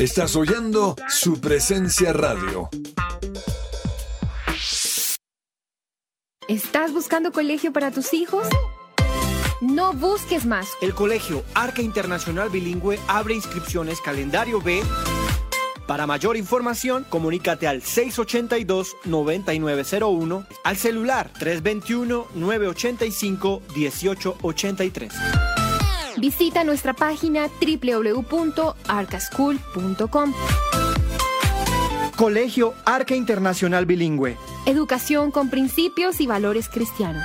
Estás oyendo su presencia radio. ¿Estás buscando colegio para tus hijos? No busques más. El colegio Arca Internacional Bilingüe abre inscripciones calendario B. Para mayor información, comunícate al 682-9901, al celular 321-985-1883. Visita nuestra página www.arcaschool.com. Colegio Arca Internacional Bilingüe. Educación con principios y valores cristianos.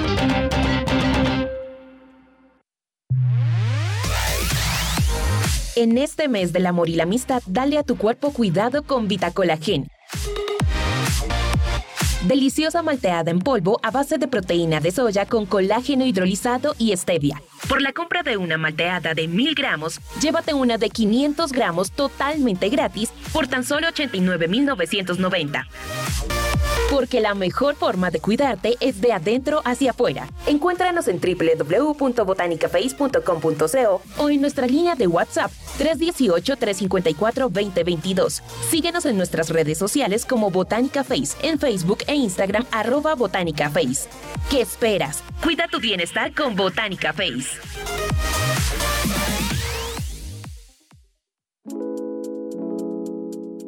En este mes del amor y la amistad, dale a tu cuerpo cuidado con Vitacolagen. Deliciosa malteada en polvo a base de proteína de soya con colágeno hidrolizado y stevia. Por la compra de una malteada de 1000 gramos, llévate una de 500 gramos totalmente gratis por tan solo 89,990 porque la mejor forma de cuidarte es de adentro hacia afuera. Encuéntranos en www.botanicaface.com.co o en nuestra línea de WhatsApp 318-354-2022. Síguenos en nuestras redes sociales como Botánica Face en Facebook e Instagram arroba Botánica Face. ¿Qué esperas? Cuida tu bienestar con Botánica Face.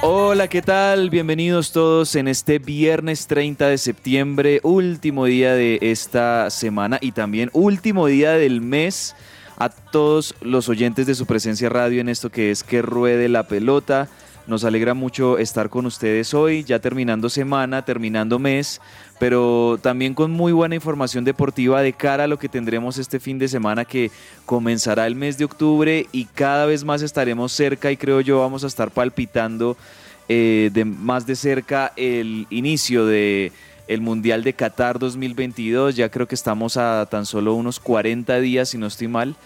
Hola, ¿qué tal? Bienvenidos todos en este viernes 30 de septiembre, último día de esta semana y también último día del mes. A todos los oyentes de su presencia radio en esto que es que ruede la pelota. Nos alegra mucho estar con ustedes hoy, ya terminando semana, terminando mes, pero también con muy buena información deportiva de cara a lo que tendremos este fin de semana que comenzará el mes de octubre y cada vez más estaremos cerca y creo yo vamos a estar palpitando eh, de más de cerca el inicio de el Mundial de Qatar 2022. Ya creo que estamos a tan solo unos 40 días, si no estoy mal,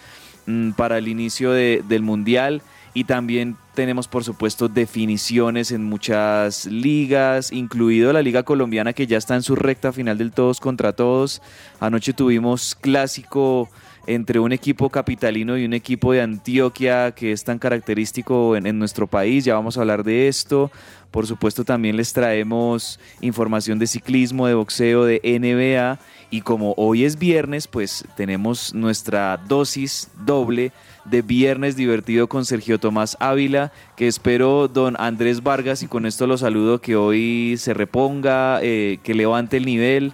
mm, para el inicio de- del Mundial. Y también tenemos, por supuesto, definiciones en muchas ligas, incluido la Liga Colombiana que ya está en su recta final del todos contra todos. Anoche tuvimos clásico entre un equipo capitalino y un equipo de Antioquia que es tan característico en, nuestro país. Ya vamos a hablar de esto. Por supuesto, también les traemos información de ciclismo, de boxeo, de NBA. Y como hoy es viernes, pues tenemos nuestra dosis doble de Viernes Divertido con Sergio Tomás Ávila, que espero don Andrés Vargas, y con esto lo saludo, que hoy se reponga, eh, que levante el nivel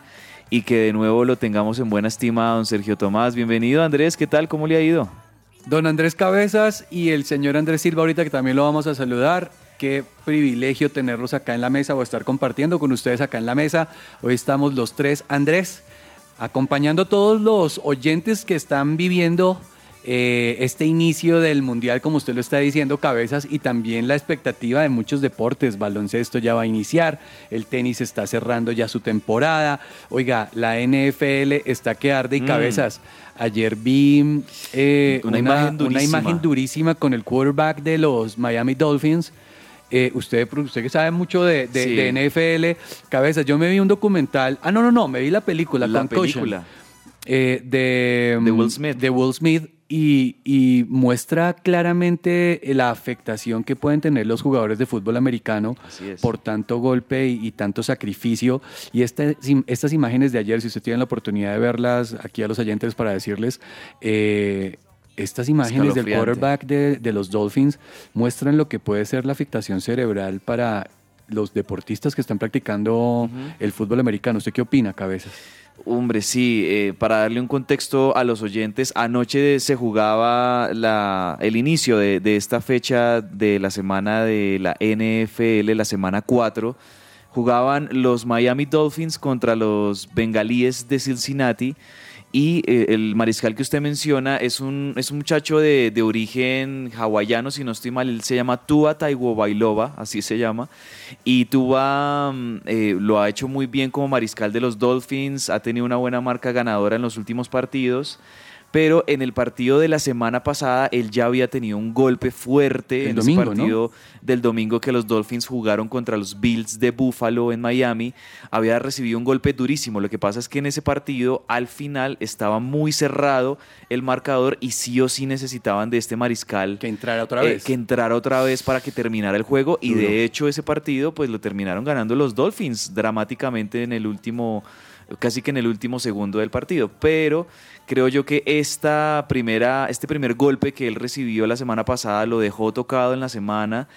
y que de nuevo lo tengamos en buena estima, don Sergio Tomás. Bienvenido Andrés, ¿qué tal? ¿Cómo le ha ido? Don Andrés Cabezas y el señor Andrés Silva ahorita que también lo vamos a saludar. qué privilegio tenerlos acá en la mesa o estar compartiendo con ustedes acá en la mesa. Hoy estamos los tres. Andrés, acompañando a todos los oyentes que están viviendo eh, este inicio del Mundial, como usted lo está diciendo, cabezas, y también la expectativa de muchos deportes. Baloncesto ya va a iniciar, el tenis está cerrando ya su temporada. Oiga, la NFL está que arde y Mm. cabezas. Ayer vi eh, Una imagen una imagen durísima. con el quarterback de los Miami Dolphins. Eh, usted, usted que sabe mucho de, de- Sí. de NFL, cabezas, yo me vi un documental. Ah, no, no, no, me vi la película, La Concussion, película. eh, de, De Will mm, Smith. de Will Smith y, y muestra claramente la afectación que pueden tener los jugadores de fútbol americano por tanto golpe y, y tanto sacrificio. Y este- estas imágenes de ayer, si usted tiene la oportunidad de verlas aquí a los oyentes para decirles, eh, estas imágenes del quarterback de, de los Dolphins muestran lo que puede ser la afectación cerebral para los deportistas que están practicando el fútbol americano. ¿Usted qué opina, Cabezas? Hombre, sí, eh, para darle un contexto a los oyentes, anoche se jugaba la, el inicio de, de esta fecha de la semana de la NFL, la semana 4. Jugaban los Miami Dolphins contra los Bengalíes de Cincinnati. Y eh, el mariscal que usted menciona es un, es un muchacho de, de origen hawaiano, si no estoy mal, él se llama Tua Tagovailoa, así se llama. Y Tua mm, eh, lo ha hecho muy bien como mariscal de los Dolphins, ha tenido una buena marca ganadora en los últimos partidos. Pero en el partido de la semana pasada él ya había tenido un golpe fuerte El en domingo, ese ¿no? partido del domingo que los Dolphins jugaron contra los Bills de Buffalo en Miami. Había recibido un golpe durísimo. Lo que pasa es que en ese partido al final estaba muy cerrado el marcador y sí o sí necesitaban de este mariscal Que entrara otra eh, vez. que entrara otra vez para que terminara el juego y Duro. de hecho ese partido pues lo terminaron ganando los Dolphins dramáticamente en el último casi que en el último segundo del partido, pero creo yo que esta primera este primer golpe que él recibió la semana pasada lo dejó tocado en la semana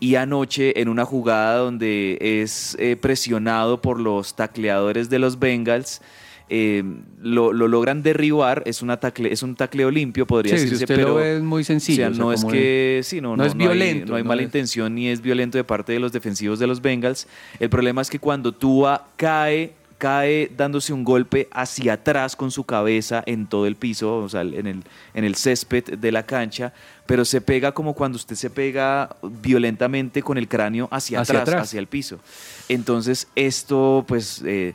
y anoche en una jugada donde es eh, presionado por los tacleadores de los Bengals eh, lo, lo logran derribar, es, una tacle, es un tacleo limpio, podría Sí, si decirse, usted pero lo ve es muy sencillo, o sea, o sea, no es que sí, no, no no, es hay- violento, no hay mala es- intención ni es violento de parte de los defensivos de los Bengals. El problema es que cuando Tua cae cae dándose un golpe hacia atrás con su cabeza en todo el piso, o sea, en el, en el césped de la cancha, pero se pega como cuando usted se pega violentamente con el cráneo hacia, Hacia atrás, atrás. hacia el piso. Entonces, esto, pues, eh,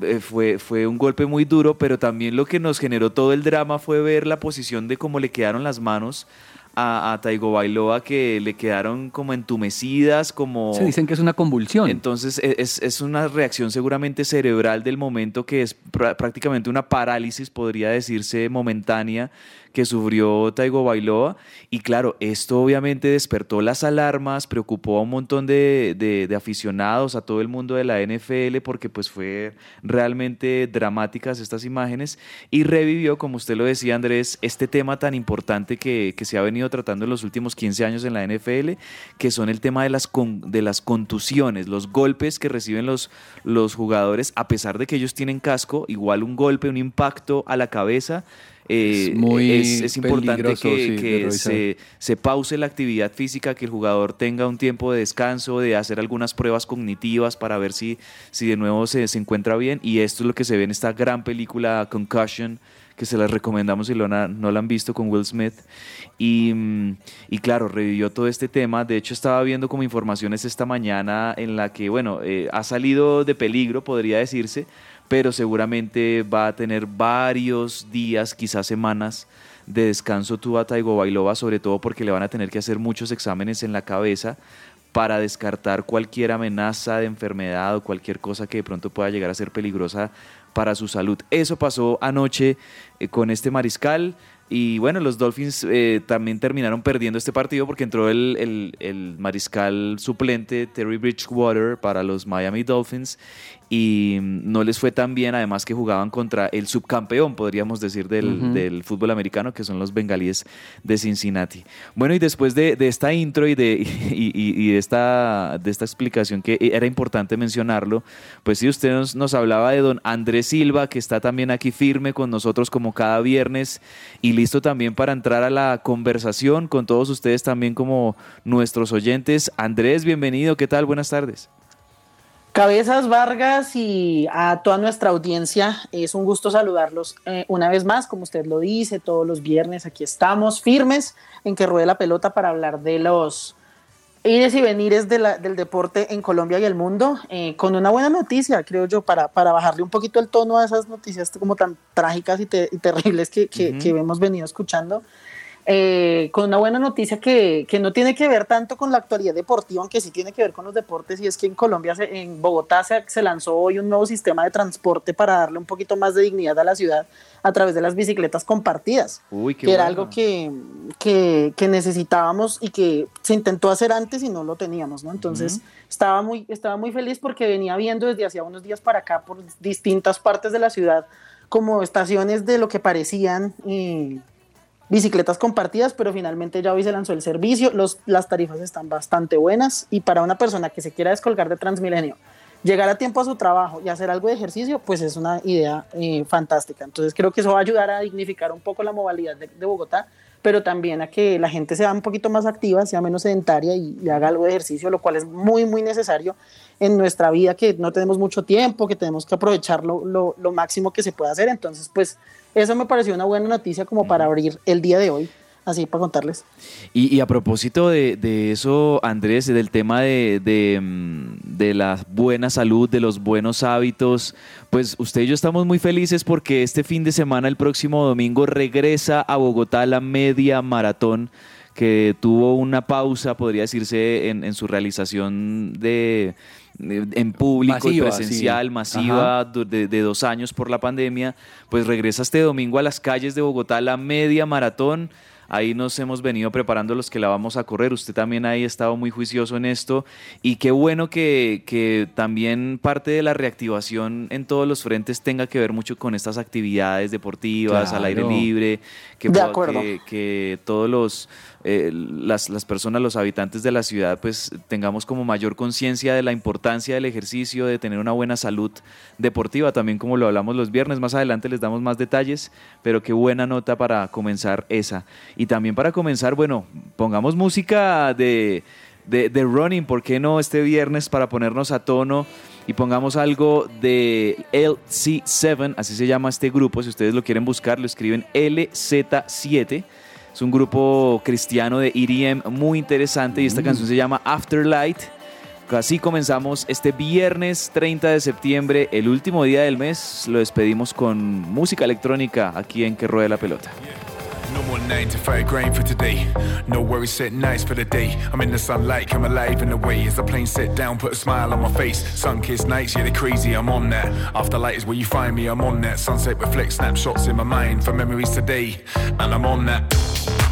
eh, fue, fue un golpe muy duro, pero también lo que nos generó todo el drama fue ver la posición de cómo le quedaron las manos a, a Taigo Bailoa, que le quedaron como entumecidas, como... Se dicen que es una convulsión. Entonces e- es, es una reacción seguramente cerebral del momento que es prá- prácticamente una parálisis, podría decirse, momentánea que sufrió Taigo Bailoa. Y claro, esto obviamente despertó las alarmas, preocupó a un montón de, de- aficionados, a todo el mundo de la NFL, porque pues fue realmente dramáticas estas imágenes y revivió, como usted lo decía Andrés, este tema tan importante que, que se ha venido tratando en los últimos 15 años en la NFL, que son el tema de las, de las contusiones, los golpes que reciben los, los jugadores, a pesar de que ellos tienen casco, igual un golpe, un impacto a la cabeza. Eh, Es muy es, es importante que, sí, se, se pause la actividad física, que el jugador tenga un tiempo de descanso, de hacer algunas pruebas cognitivas para ver si, si de nuevo se, se encuentra bien. Y esto es lo que se ve en esta gran película Concussion, que se las recomendamos si lo na- no la han visto con Will Smith. Y, y claro, revivió todo este tema. De hecho, estaba viendo como informaciones esta mañana en la que, bueno, eh, ha salido de peligro, podría decirse, pero seguramente va a tener varios días, quizás semanas de descanso Tua Tagovailoa, sobre todo porque le van a tener que hacer muchos exámenes en la cabeza para descartar cualquier amenaza de enfermedad o cualquier cosa que de pronto pueda llegar a ser peligrosa para su salud. Eso pasó anoche eh, con este mariscal. Y bueno, los Dolphins eh, también terminaron perdiendo este partido porque entró el mariscal suplente Terry Bridgewater para los Miami Dolphins y no les fue tan bien, además que jugaban contra el subcampeón, podríamos decir, del, del fútbol americano, que son los bengalíes de Cincinnati. Bueno, y después de, de esta intro y de, y, y- y de, esta, de esta explicación que era importante mencionarlo, pues sí, usted nos, nos hablaba de don Andrés Silva, que está también aquí firme con nosotros como cada viernes y listo también para entrar a la conversación con todos ustedes también como nuestros oyentes. Andrés, bienvenido, ¿qué tal? Buenas tardes. Cabezas Vargas y a toda nuestra audiencia, es un gusto saludarlos eh, una vez más, como usted lo dice, todos los viernes aquí estamos firmes en que ruede la pelota para hablar de los ires y venires del deporte en Colombia y el mundo, eh, con una buena noticia, creo yo, para, para bajarle un poquito el tono a esas noticias como tan trágicas y, terribles que, que, que hemos venido escuchando. Eh, con una buena noticia que, que, no tiene que ver tanto con la actualidad deportiva, aunque sí tiene que ver con los deportes, y es que en Colombia, en Bogotá, se, se, lanzó hoy un nuevo sistema de transporte para darle un poquito más de dignidad a la ciudad a través de las bicicletas compartidas, que era algo que, que, que, necesitábamos y que se intentó hacer antes y no lo teníamos, ¿no? Entonces, estaba, muy, estaba muy feliz porque venía viendo desde hacía unos días para acá por distintas partes de la ciudad como estaciones de lo que parecían... Eh, bicicletas compartidas, pero finalmente ya hoy se lanzó el servicio, los, las tarifas están bastante buenas y para una persona que se quiera descolgar de Transmilenio, llegar a tiempo a su trabajo y hacer algo de ejercicio, pues es una idea eh, fantástica. Entonces creo que eso va a ayudar a dignificar un poco la movilidad de, Bogotá, pero también a que la gente sea un poquito más activa, sea menos sedentaria y haga algo de ejercicio, lo cual es muy, muy necesario en nuestra vida, que no tenemos mucho tiempo, que tenemos que aprovechar lo, lo, lo máximo que se pueda hacer. Entonces, pues eso me pareció una buena noticia como para abrir el día de hoy así para contarles. Y, y a propósito de, de, eso, Andrés, del tema de, de, mm, de, la buena salud, de los buenos hábitos, pues usted y yo estamos muy felices porque este fin de semana, el próximo domingo, regresa a Bogotá la media maratón que tuvo una pausa, podría decirse, en, en su realización de en público y presencial, masiva, de, de, dos años por la pandemia, pues regresa este domingo a las calles de Bogotá la media maratón. Ahí nos hemos venido preparando los que la vamos a correr. Usted también ahí ha estado muy juicioso en esto. Y qué bueno que, que también parte de la reactivación en todos los frentes tenga que ver mucho con estas actividades deportivas, claro. al aire libre, que, que, que todos los eh, las, las, personas, los habitantes de la ciudad, pues tengamos como mayor conciencia de la importancia del ejercicio, de tener una buena salud deportiva, también como lo hablamos los viernes, más adelante les damos más detalles, pero qué buena nota para comenzar esa. Y también para comenzar, bueno, pongamos música de, de, de running, ¿por qué no este viernes para ponernos a tono? y pongamos algo de LC7, así se llama este grupo, si ustedes lo quieren buscar, lo escriben LZ7 es un grupo cristiano de EDM muy interesante y esta mm. canción se llama Afterlight. Así comenzamos este viernes 30 de septiembre, el último día del mes. Lo despedimos con música electrónica aquí en Que Ruede la Pelota. No more nine to five grind for today. No worries, set nice for the day. I'm in the sunlight, come alive in the way. As the plane set down, put a smile on my face. Sun kissed nights, yeah, they're crazy, I'm on that. Afterlight is where you find me, I'm on that. Sunset reflects snapshots in my mind for memories today. And I'm on that.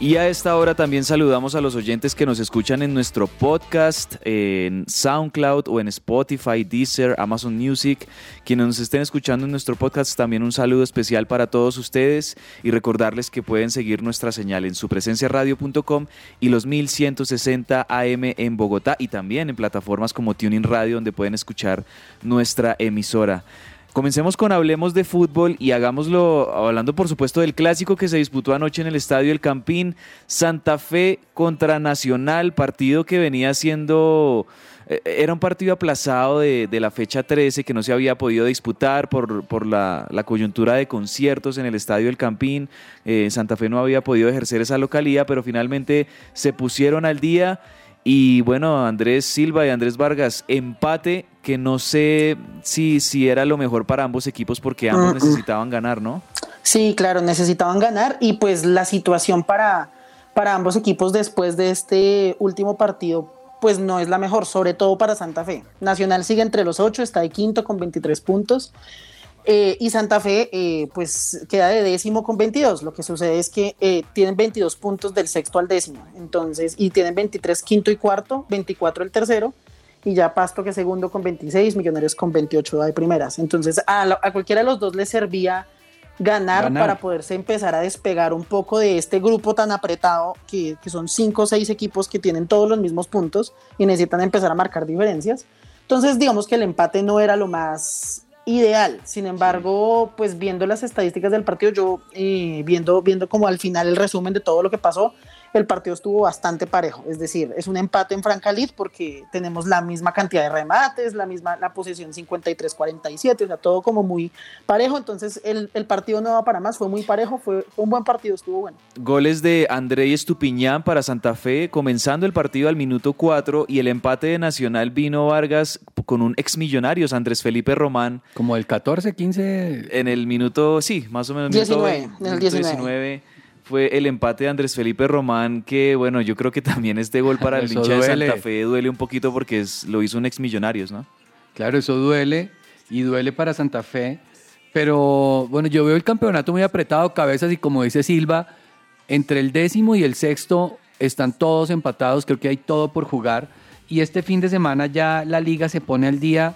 Y a esta hora también saludamos a los oyentes que nos escuchan en nuestro podcast, en SoundCloud o en Spotify, Deezer, Amazon Music. Quienes nos estén escuchando en nuestro podcast, también un saludo especial para todos ustedes y recordarles que pueden seguir nuestra señal en supresenciaradio.com y los 1160 AM en Bogotá y también en plataformas como Tuning Radio donde pueden escuchar nuestra emisora. Comencemos con Hablemos de Fútbol y hagámoslo hablando por supuesto del clásico que se disputó anoche en el Estadio El Campín, Santa Fe contra Nacional, partido que venía siendo... Era un partido aplazado de, de, la fecha 13 que no se había podido disputar por, por la, coyuntura de conciertos en el Estadio El Campín. Eh, Santa Fe no había podido ejercer esa localía, pero finalmente se pusieron al día y bueno, Andrés Silva y Andrés Vargas, empate que no sé si, si era lo mejor para ambos equipos porque ambos necesitaban ganar, ¿no? Sí, claro, necesitaban ganar y pues la situación para, para ambos equipos después de este último partido pues no es la mejor, sobre todo para Santa Fe. Nacional sigue entre los ocho, está de quinto con 23 puntos. Eh, y Santa Fe, eh, pues queda de décimo con 22. Lo que sucede es que eh, tienen 22 puntos del sexto al décimo. Entonces, y tienen 23 quinto y cuarto, 24 el tercero. Y ya Pasto que segundo con 26, Millonarios con 28 de primeras. Entonces, a, la- a cualquiera de los dos les servía ganar, Ganar. para poderse empezar a despegar un poco de este grupo tan apretado que, que son cinco o seis equipos que tienen todos los mismos puntos y necesitan empezar a marcar diferencias. Entonces, digamos que el empate no era lo más ideal. Sin embargo, pues viendo las estadísticas del partido, yo eh, viendo, viendo como al final el resumen de todo lo que pasó, el partido estuvo bastante parejo. Es decir, es un empate en franca lid porque tenemos la misma cantidad de remates, la misma la posesión 53-47, o sea, todo como muy parejo. Entonces, el, el partido no va para más, fue muy parejo, fue, fue un buen partido, estuvo bueno. Goles de André Estupiñán para Santa Fe, comenzando el partido al minuto 4 y el empate de Nacional vino Vargas con un ex Millonarios, Andrés Felipe Román. Como el 14, 15. En el minuto, sí, más o menos. 19, minuto, en el minuto 19. Fue el empate de Andrés Felipe Román, que bueno, yo creo que también este gol para el hincha de. Santa Fe duele un poquito porque es- lo hizo un ex Millonarios, ¿no? Claro, eso duele y duele para Santa Fe. Pero bueno, yo veo el campeonato muy apretado, cabezas, y como dice Silva, entre el décimo y el sexto están todos empatados, creo que hay todo por jugar. Y este fin de semana ya la liga se pone al día.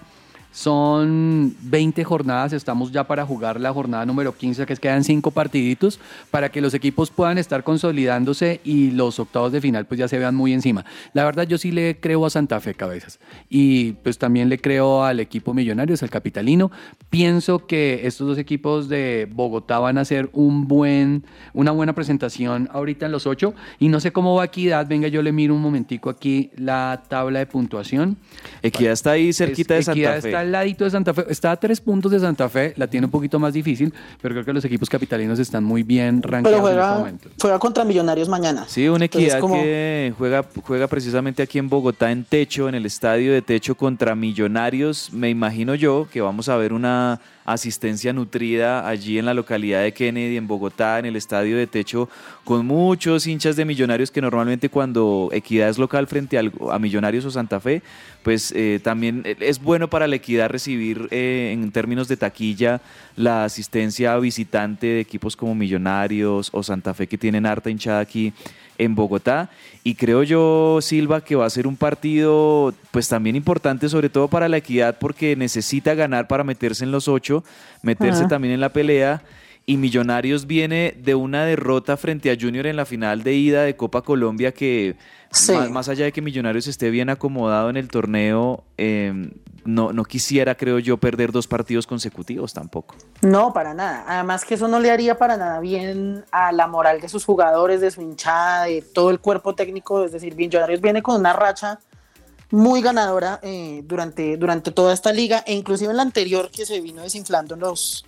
Son 20 jornadas, estamos ya para jugar la jornada número 15, que es quedan cinco partiditos, para que los equipos puedan estar consolidándose y los octavos de final pues ya se vean muy encima. La verdad yo sí le creo a Santa Fe Cabezas y pues también le creo al equipo Millonarios, al Capitalino. Pienso que estos dos equipos de Bogotá van a hacer un buen, una buena presentación ahorita en los ocho y no sé cómo va Equidad, venga yo le miro un momentico aquí la tabla de puntuación. Equidad está ahí cerquita de Santa Equidad Fe. está al ladito de Santa Fe, está a tres puntos de Santa Fe, la tiene un poquito más difícil, pero creo que los equipos capitalinos están muy bien Pero rankeados en este juega, momento. juega contra Millonarios mañana. Sí, una Entonces, equidad como- que juega, juega precisamente aquí en Bogotá en techo, en el estadio de techo contra Millonarios. Me imagino yo que vamos a ver una asistencia nutrida allí en la localidad de Kennedy, en Bogotá, en el estadio de techo, con muchos hinchas de Millonarios que normalmente cuando Equidad es local frente a Millonarios o Santa Fe, pues eh, también es bueno para la Equidad recibir eh, en términos de taquilla la asistencia visitante de equipos como Millonarios o Santa Fe que tienen harta hinchada aquí en Bogotá. Y creo yo Silva que va a ser un partido pues también importante sobre todo para la equidad porque necesita ganar para meterse en los ocho, meterse Ajá. también en la pelea y Millonarios viene de una derrota frente a Junior en la final de ida de Copa Colombia que Sí. más, más allá de que Millonarios esté bien acomodado en el torneo, eh, no, no quisiera creo yo perder dos partidos consecutivos tampoco. No, para nada. Además que eso no le haría para nada bien a la moral de sus jugadores, de su hinchada, de todo el cuerpo técnico. Es decir, Millonarios viene con una racha muy ganadora eh, durante, durante toda esta liga e inclusive en la anterior que se vino desinflando en los,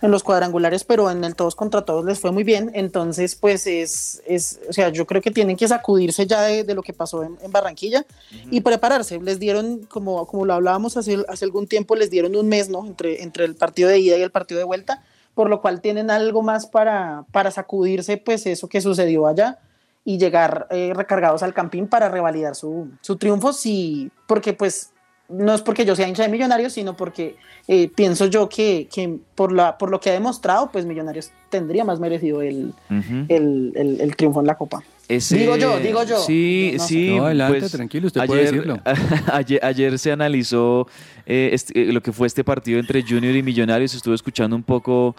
en los cuadrangulares, pero en el todos contra todos les fue muy bien. Entonces, pues es, es o sea, yo creo que tienen que sacudirse ya de, de lo que pasó en, en Barranquilla y prepararse. Les dieron, como, como lo hablábamos hace, hace algún tiempo, les dieron un mes, ¿no? Entre, entre el partido de ida y el partido de vuelta, por lo cual tienen algo más para, para sacudirse, pues eso que sucedió allá y llegar eh, recargados al campín para revalidar su, su triunfo, sí, porque pues no es porque yo sea hincha de Millonarios, sino porque eh, pienso yo que, que por, la, por lo que ha demostrado, pues Millonarios tendría más merecido el, Ujú. el, el- el triunfo en la Copa. Ese- Digo yo, digo yo. Sí, no sí. No, adelante, pues, tranquilo, usted puede decirlo. ayer, ayer se analizó eh, este- eh, lo que fue este partido entre Junior y Millonarios. Estuve escuchando un poco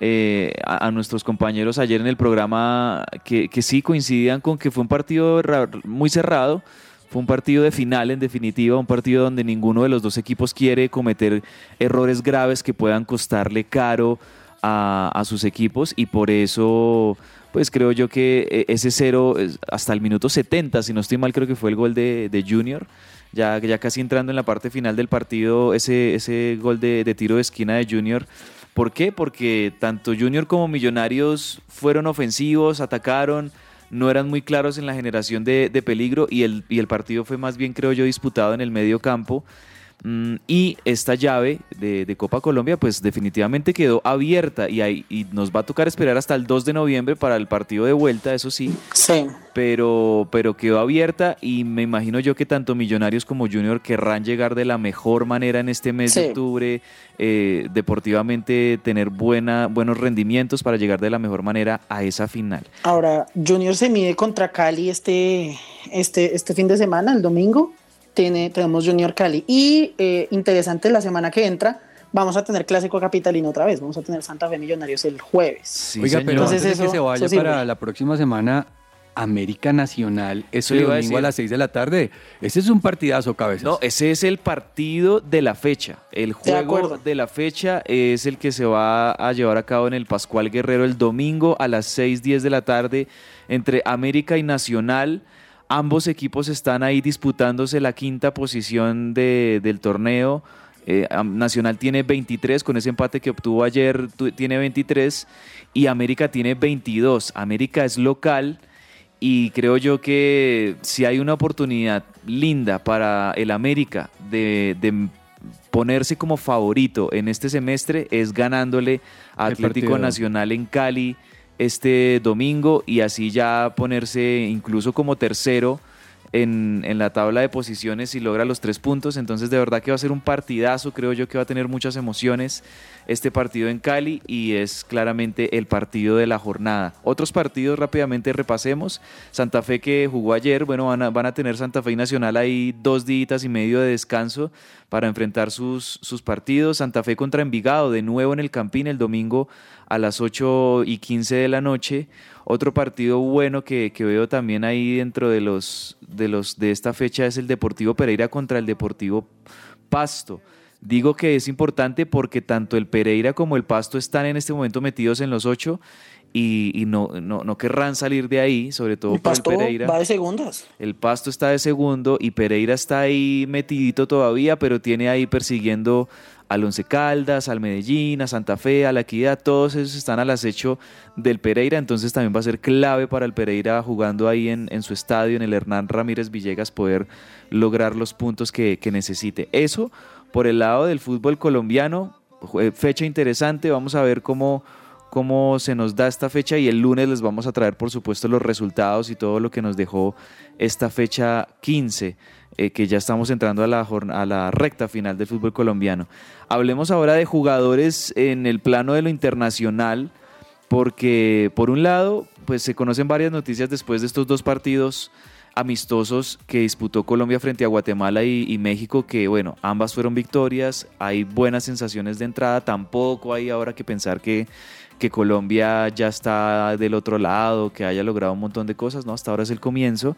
eh, a, a nuestros compañeros ayer en el programa que, que sí coincidían con que fue un partido muy cerrado. Fue un partido de final, en definitiva, un partido donde ninguno de los dos equipos quiere cometer errores graves que puedan costarle caro a, a sus equipos y por eso, pues creo yo que eh, ese cero hasta el minuto 70, si no estoy mal, creo que fue el gol de, de Junior. Ya, ya casi entrando en la parte final del partido, ese, ese gol de, de tiro de esquina de Junior. ¿Por qué? Porque tanto Junior como Millonarios fueron ofensivos, atacaron, no eran muy claros en la generación de, peligro y el, y el partido fue más bien, creo yo, disputado en el medio campo. Mm, y esta llave de, Copa Colombia, pues definitivamente quedó abierta y, hay, y nos va a tocar esperar hasta el 2 de noviembre para el partido de vuelta, eso sí. Sí. Pero, pero quedó abierta y me imagino yo que tanto Millonarios como Junior querrán llegar de la mejor manera en este mes de octubre, eh, deportivamente tener buena, buenos rendimientos para llegar de la mejor manera a esa final. Ahora, Junior se mide contra Cali este, este, este fin de semana, el domingo tenemos Junior Cali. Y eh, interesante, la semana que entra vamos a tener Clásico Capitalino otra vez. Vamos a tener Santa Fe Millonarios el jueves. Oiga, pero Entonces antes que se vaya para la próxima semana, América Nacional, eso el domingo a, las 6 de la tarde. Ese es un partidazo, cabezas. No, ese es el partido de la fecha. El juego de, la fecha es el que se va a llevar a cabo en el Pascual Guerrero el domingo a las 6, 10 de la tarde entre América y Nacional. Ambos equipos están ahí disputándose la quinta posición del torneo. Eh, Nacional tiene 23, con ese empate que obtuvo ayer tiene 23 y América tiene 22. América es local y creo yo que si hay una oportunidad linda para el América de, de ponerse como favorito en este semestre es ganándole a Atlético Nacional en Cali este domingo y así ya ponerse incluso como tercero en, en, la tabla de posiciones y logra los tres puntos. Entonces de verdad que va a ser un partidazo, creo yo que va a tener muchas emociones este partido en Cali y es claramente el partido de la jornada. Otros partidos rápidamente repasemos. Santa Fe que jugó ayer, bueno, van a, van a tener Santa Fe y Nacional ahí dos días y medio de descanso para enfrentar sus, sus partidos. Santa Fe contra Envigado, de nuevo en el Campín el domingo a las 8 y 15 de la noche. Otro partido bueno que, que, veo también ahí dentro de los, de los de esta fecha es el Deportivo Pereira contra el Deportivo Pasto. Digo que es importante porque tanto el Pereira como el Pasto están en este momento metidos en los ocho y, no, no, querrán salir de ahí, sobre todo por el Pereira. Va de segundas. El Pasto está de segundo y Pereira está ahí metidito todavía, pero tiene ahí persiguiendo al Once Caldas, al Medellín, a Santa Fe, a la Equidad, todos esos están al acecho del Pereira, entonces también va a ser clave para el Pereira jugando ahí en, en su estadio, en el Hernán Ramírez Villegas, poder lograr los puntos que, que necesite. Eso por el lado del fútbol colombiano, fecha interesante, vamos a ver cómo, cómo se nos da esta fecha y el lunes les vamos a traer por supuesto los resultados y todo lo que nos dejó esta fecha 15. Eh, que ya estamos entrando a la, a la recta final del fútbol colombiano. Hablemos ahora de jugadores en el plano de lo internacional, porque por un lado, pues se conocen varias noticias después de estos dos partidos amistosos que disputó Colombia frente a Guatemala y, México, que bueno, ambas fueron victorias, hay buenas sensaciones de entrada, tampoco hay ahora que pensar que, que Colombia ya está del otro lado, que haya logrado un montón de cosas, ¿no? Hasta ahora es el comienzo,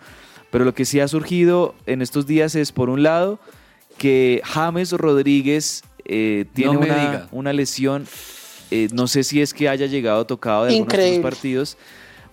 pero lo que sí ha surgido en estos días es, por un lado, que James Rodríguez eh, tiene una, una, lesión, eh, no sé si es que haya llegado tocado de algunos de partidos,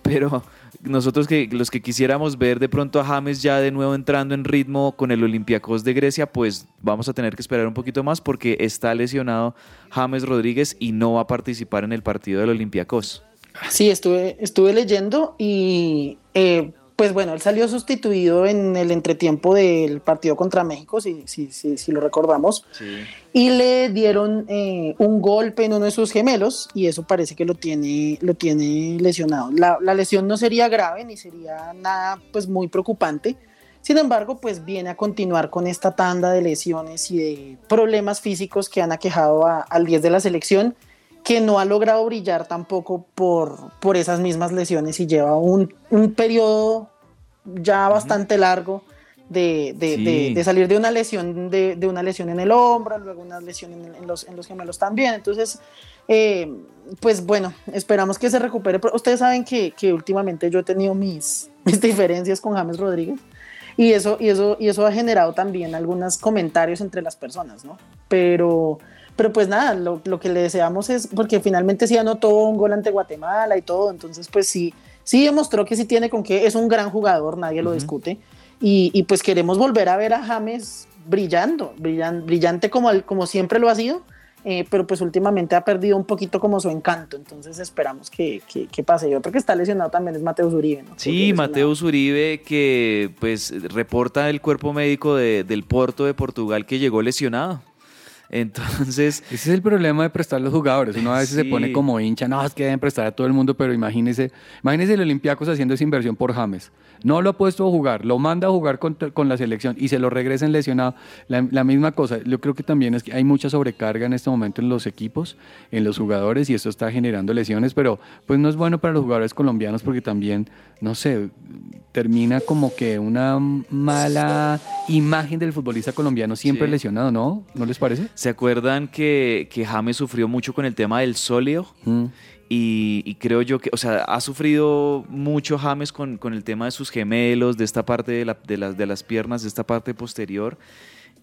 pero nosotros que los que quisiéramos ver de pronto a James ya de nuevo entrando en ritmo con el Olympiacos de Grecia, pues vamos a tener que esperar un poquito más porque está lesionado James Rodríguez y no va a participar en el partido del Olympiacos. Sí, estuve, estuve leyendo y eh, pues bueno, él salió sustituido en el entretiempo del partido contra México, si, si, si, lo recordamos, y le dieron eh, un golpe en uno de sus gemelos y eso parece que lo tiene, lo tiene lesionado. La, la, lesión no sería grave ni sería nada pues muy preocupante, sin embargo pues viene a continuar con esta tanda de lesiones y de problemas físicos que han aquejado al 10 de la selección que no ha logrado brillar tampoco por, por esas mismas lesiones y lleva un, un periodo ya bastante largo de, de, de, salir de una lesión de, una lesión en el hombro, luego una lesión en, los, en los, gemelos también. Entonces, eh, pues bueno, esperamos que se recupere. Ustedes saben que, que, últimamente yo he tenido mis, mis diferencias con James Rodríguez y eso, y, eso, y eso ha generado también algunos comentarios entre las personas, ¿no? Pero pero pues nada, lo, lo, que le deseamos es, porque finalmente sí anotó un gol ante Guatemala y todo, entonces pues sí, sí demostró que sí tiene con que es un gran jugador, nadie lo discute. Y, y, pues queremos volver a ver a James brillando, brillante como, como siempre lo ha sido. eh, pero pues últimamente ha perdido un poquito como su encanto, entonces esperamos que, que, pase. Y otro que está lesionado también es Mateus Uribe. ¿no? Sí, Mateus Uribe que pues reporta el cuerpo médico de, del Porto de Portugal que llegó lesionado. Entonces. Ese es el problema de prestar los jugadores. Uno a veces se pone como hincha, no, es que deben prestar a todo el mundo, pero imagínese, imagínese el Olympiacos haciendo esa inversión por James. No lo ha puesto a jugar, lo manda a jugar con, la selección y se lo regresen lesionado. La, misma cosa, yo creo que también es que hay mucha sobrecarga en este momento en los equipos, en los jugadores, y esto está generando lesiones, pero pues no es bueno para los jugadores colombianos porque también, no sé, termina como que una mala imagen del futbolista colombiano siempre lesionado, ¿no? ¿No les parece? ¿Se acuerdan que, que James sufrió mucho con el tema del sóleo? Mm. Y, creo yo que, o sea, ha sufrido mucho James con, con el tema de sus gemelos, de esta parte de, la, de, de las piernas, de esta parte posterior.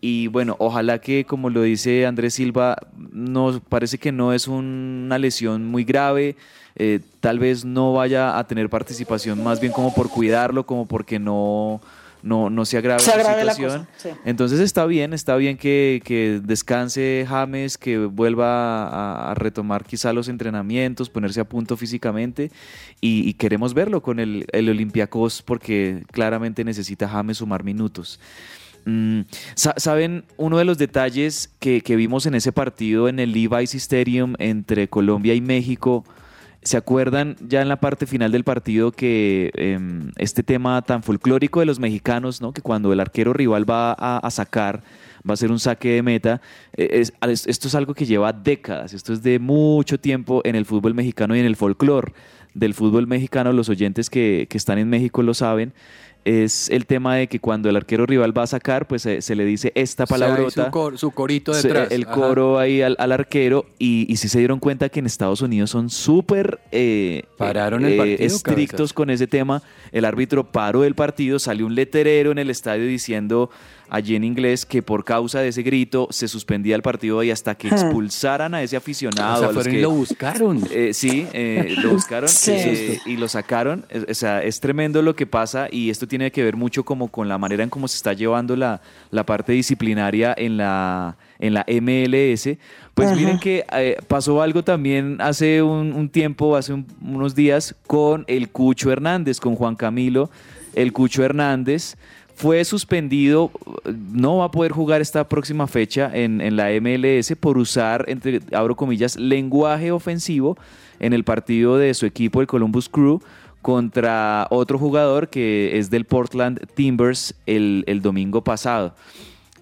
Y bueno, ojalá que, como lo dice Andrés Silva, nos parece que no es una lesión muy grave. Eh, tal vez no vaya a tener participación, más bien como por cuidarlo, como porque no, no, no se agrave, la situación. Entonces está bien, está bien que, descanse James, que vuelva a, retomar quizá los entrenamientos, ponerse a punto físicamente y, queremos verlo con el, el Olympiacos porque claramente necesita James sumar minutos. Mm, ¿Saben uno de los detalles que, que, vimos en ese partido en el Levi's Stadium entre Colombia y México? ¿Se acuerdan ya en la parte final del partido que em, este tema tan folclórico de los mexicanos, ¿no? que cuando el arquero rival va a, sacar, va a ser un saque de meta, eh, esto es algo que lleva décadas, esto es de mucho tiempo en el fútbol mexicano y en el folclore del fútbol mexicano, los oyentes que, que están en México lo saben es el tema de que cuando el arquero rival va a sacar, pues se, le dice esta palabrota. su, corito detrás. el coro ahí al, arquero. Y, si se dieron cuenta que en Estados Unidos son súper eh, eh, estrictos con ese tema. El árbitro paró el partido, salió un leterero en el estadio diciendo allí en inglés que por causa de ese grito se suspendía el partido y hasta que expulsaran a ese aficionado. O sea, lo buscaron. Eh, sí, eh, lo buscaron eh, y lo sacaron. O sea, es tremendo lo que pasa y esto tiene que ver mucho como con la manera en cómo se está llevando la, la parte disciplinaria en la, en la MLS. Pues miren que pasó algo también hace un, tiempo, hace unos días, con el Cucho Hernández, con Juan Camilo, el Cucho Hernández fue suspendido, no va a poder jugar esta próxima fecha en, la MLS por usar, entre, abro comillas, lenguaje ofensivo en el partido de su equipo, el Columbus Crew, contra otro jugador que es del Portland Timbers el, domingo pasado.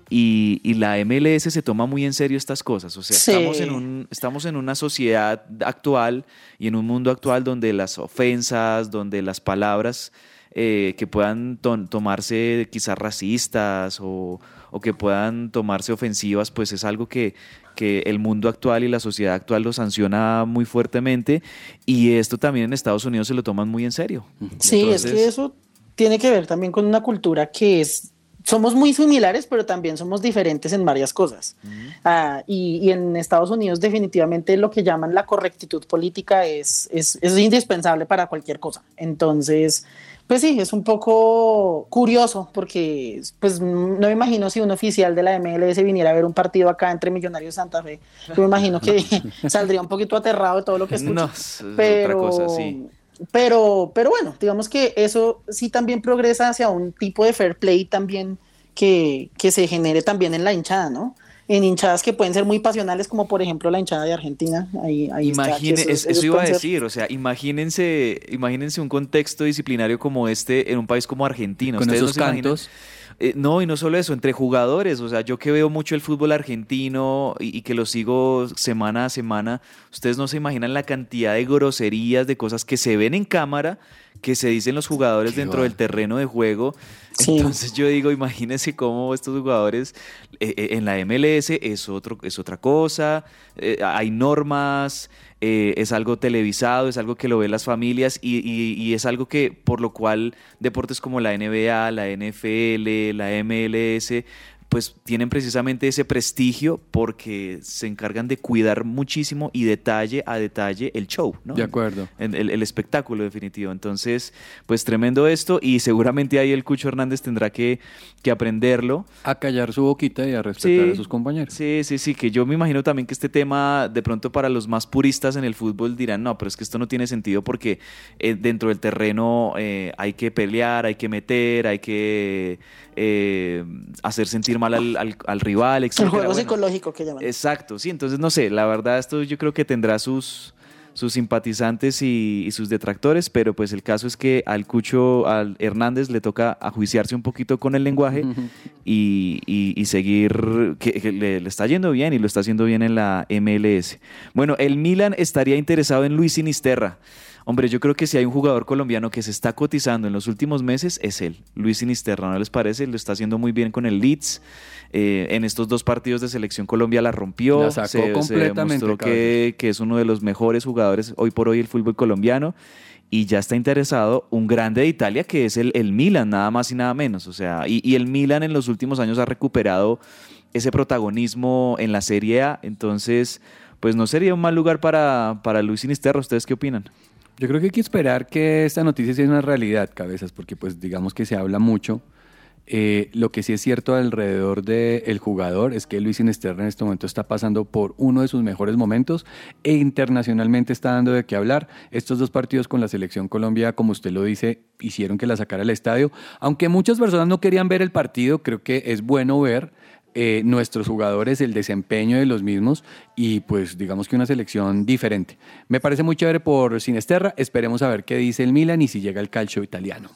Y, la MLS se toma muy en serio estas cosas. O sea, estamos, en un, estamos en una sociedad actual y en un mundo actual donde las ofensas, donde las palabras eh, que puedan tomarse quizás racistas o, que puedan tomarse ofensivas, pues es algo que, que el mundo actual y la sociedad actual lo sanciona muy fuertemente y esto también en Estados Unidos se lo toman muy en serio. Sí, es que eso tiene que ver también con una cultura que es somos muy similares, pero también somos diferentes en varias cosas. Ah, y, en Estados Unidos definitivamente lo que llaman la correctitud política es, es, es, indispensable para cualquier cosa. Entonces, pues sí, es un poco curioso porque pues no me imagino si un oficial de la MLS viniera a ver un partido acá entre Millonarios y Santa Fe. Yo me imagino que saldría un poquito aterrado de todo lo que escucha. No, pero, otra cosa, sí. pero, pero bueno, digamos que eso sí también progresa hacia un tipo de fair play también que, que se genere también en la hinchada, ¿no? En hinchadas que pueden ser muy pasionales, como por ejemplo la hinchada de Argentina. Ahí, ahí eso, iba a decir, o sea, imagínense, imagínense un contexto disciplinario como este en un país como Argentina. Con esos cantos. Eh, no, y no solo eso, entre jugadores, o sea, yo que veo mucho el fútbol argentino y, y, que lo sigo semana a semana, ustedes no se imaginan la cantidad de groserías, de cosas que se ven en cámara que se dicen los jugadores dentro del terreno de juego. Entonces yo digo, imagínense cómo estos jugadores eh, eh, en la MLS es, otro, es otra cosa, eh, hay normas, es algo televisado, es algo que lo ven las familias y, y, es algo que por lo cual deportes como la NBA, la NFL, la MLS pues tienen precisamente ese prestigio porque se encargan de cuidar muchísimo y detalle a detalle el show, ¿no? De acuerdo. El, el- el espectáculo definitivo. Entonces, pues tremendo esto y seguramente ahí el Cucho Hernández tendrá que, que aprenderlo. A callar su boquita y a respetar a sus compañeros. Sí, sí, sí, que yo me imagino también que este tema, de pronto para los más puristas en el fútbol dirán, no, pero es que esto no tiene sentido porque eh, dentro del terreno eh, hay que pelear, hay que meter, hay que eh, hacer sentir mal al, al- al rival, etc. El juego psicológico que llaman. Exacto, sí, entonces no sé, la verdad esto yo creo que tendrá sus sus simpatizantes y, y sus detractores, pero pues el caso es que al Cucho, al Hernández le toca ajuiciarse un poquito con el lenguaje y, y- y seguir, que, que le, le está yendo bien y lo está haciendo bien en la MLS. Bueno, el Milan estaría interesado en Luis Sinisterra. Hombre, yo creo que si hay un jugador colombiano que se está cotizando en los últimos meses, es él, Luis Sinisterra, ¿no les parece? Lo está haciendo muy bien con el Leeds. Eh, en estos dos partidos de selección Colombia la rompió. La sacó completamente, demostró que, que es uno de los mejores jugadores hoy por hoy del fútbol colombiano. Y ya está interesado un grande de Italia que es el, el Milan, nada más y nada menos. O sea, y, y el Milan en los últimos años ha recuperado ese protagonismo en la Serie A. Entonces, pues no sería un mal lugar para, para Luis Sinisterra. ¿Ustedes qué opinan? Yo creo que hay que esperar que esta noticia sea una realidad, cabezas, porque pues digamos que se habla mucho. Eh, lo que sí es cierto alrededor del jugador es que Luis Sinisterra en este momento está pasando por uno de sus mejores momentos e internacionalmente está dando de qué hablar. Estos dos partidos con la selección Colombia, como usted lo dice, hicieron que la sacara al estadio. Aunque muchas personas no querían ver el partido, creo que es bueno ver eh, nuestros jugadores, el desempeño de los mismos y pues digamos que una selección diferente. Me parece muy chévere por Sinesterra, esperemos a ver qué dice el Milan y si llega el calcio italiano.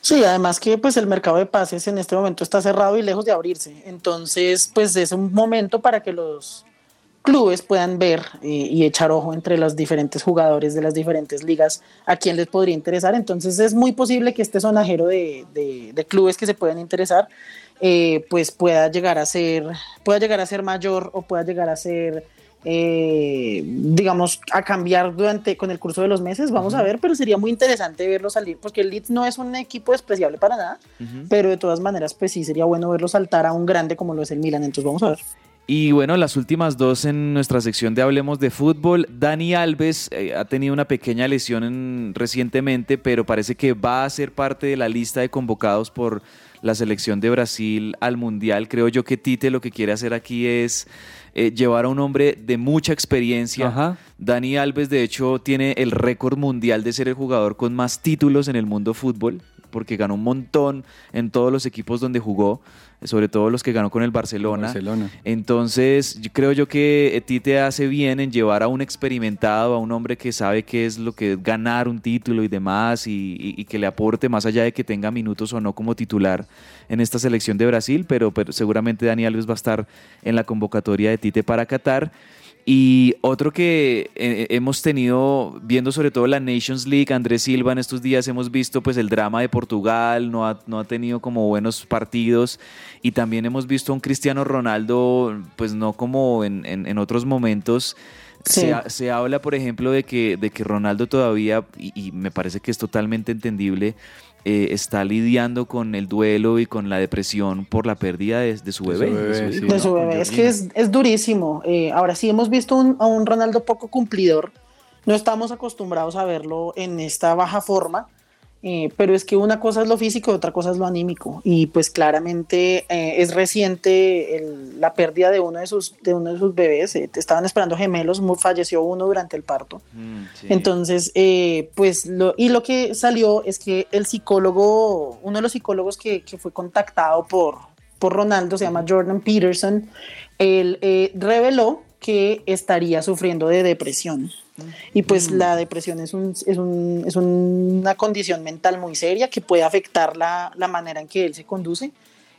Sí, además que pues el mercado de pases en este momento está cerrado y lejos de abrirse. Entonces, pues es un momento para que los clubes puedan ver eh, y echar ojo entre los diferentes jugadores de las diferentes ligas a quién les podría interesar. Entonces es muy posible que este sonajero de, de- de clubes que se puedan interesar eh, pues pueda llegar a ser pueda llegar a ser mayor o pueda llegar a ser eh, digamos a cambiar durante con el curso de los meses vamos a ver pero sería muy interesante verlo salir porque el Leeds no es un equipo despreciable para nada pero de todas maneras pues sí sería bueno verlo saltar a un grande como lo es el Milan entonces vamos a ver. Y bueno, las últimas dos en nuestra sección de Hablemos de Fútbol. Dani Alves eh, ha tenido una pequeña lesión en- recientemente, pero parece que va a ser parte de la lista de convocados por la selección de Brasil al Mundial. Creo yo que Tite lo que quiere hacer aquí es eh, llevar a un hombre de mucha experiencia. Dani Alves, de hecho, tiene el récord mundial de ser el jugador con más títulos en el mundo fútbol, porque ganó un montón en todos los equipos donde jugó, sobre todo los que ganó con el Barcelona. Barcelona. Entonces, yo creo yo que eh, Tite hace bien en llevar a un experimentado, a un hombre que sabe qué es lo que es ganar un título y demás, y, y- y que le aporte más allá de que tenga minutos o no como titular en esta selección de Brasil, pero, pero seguramente Dani Alves va a estar en la convocatoria de Tite para Qatar. Y otro que eh, hemos tenido, viendo sobre todo la Nations League, Andrés Silva en estos días hemos visto pues el drama de Portugal, no ha, no ha tenido como buenos partidos y también hemos visto a un Cristiano Ronaldo pues no como en, en- en otros momentos. Sí. Se, ha- se habla, por ejemplo, de que, de que Ronaldo todavía, y, y me parece que es totalmente entendible, eh, está lidiando con el duelo y con la depresión por la pérdida de, de su De su bebé. de su sí. hijo, de su ¿no? bebé. Es que es, es durísimo. Eh, ahora sí hemos visto un- a un Ronaldo poco cumplidor. No estamos acostumbrados a verlo en esta baja forma. Eh, pero es que una cosa es lo físico y otra cosa es lo anímico. Y pues claramente eh, es reciente el- la pérdida de uno de sus, de uno de sus bebés. eh, estaban esperando gemelos, falleció uno durante el parto. Mm, sí. Entonces, eh, pues, lo, y lo que salió es que el psicólogo, uno de los psicólogos que, que fue contactado por, por Ronaldo, se llama Jordan Peterson, él reveló que estaría sufriendo de depresión. Y pues la depresión es, un, es, un- es una condición mental muy seria que puede afectar la, la manera en que él se conduce.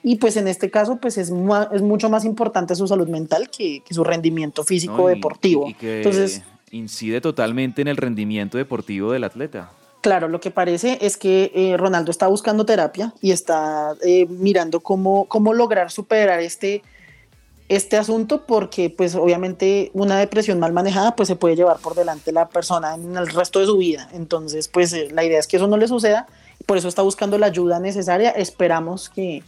Y pues en este caso, pues es, es mucho más importante su salud mental que, que su rendimiento físico ¿no? Y- deportivo. Y, que Entonces, incide totalmente en el rendimiento deportivo del atleta. Claro, lo que parece es que eh, Ronaldo está buscando terapia y está eh, mirando cómo, cómo lograr superar este, este asunto porque pues obviamente una depresión mal manejada pues se puede llevar por delante la persona en el resto de su vida. Entonces pues eh, la idea es que eso no le suceda, por eso está buscando la ayuda necesaria. Esperamos que,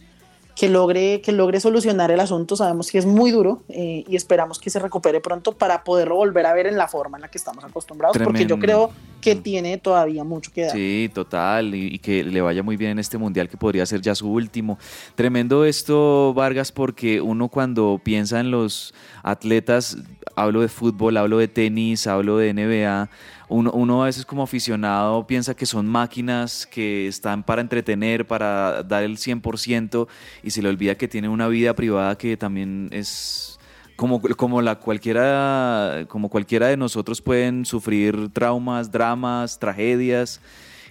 que logre, que logre solucionar el asunto. Sabemos que es muy duro eh, y esperamos que se recupere pronto para poderlo volver a ver en la forma en la que estamos acostumbrados, porque yo creo que tiene todavía mucho que dar. Sí, total, y, y, que le vaya muy bien en este mundial que podría ser ya su último. Tremendo esto, Vargas, porque uno cuando piensa en los atletas, hablo de fútbol, hablo de tenis, hablo de NBA, uno, uno, a veces como aficionado piensa que son máquinas que están para entretener, para dar el 100% y se le olvida que tienen una vida privada que también es como, como, la cualquiera, como cualquiera de nosotros pueden sufrir traumas, dramas, tragedias.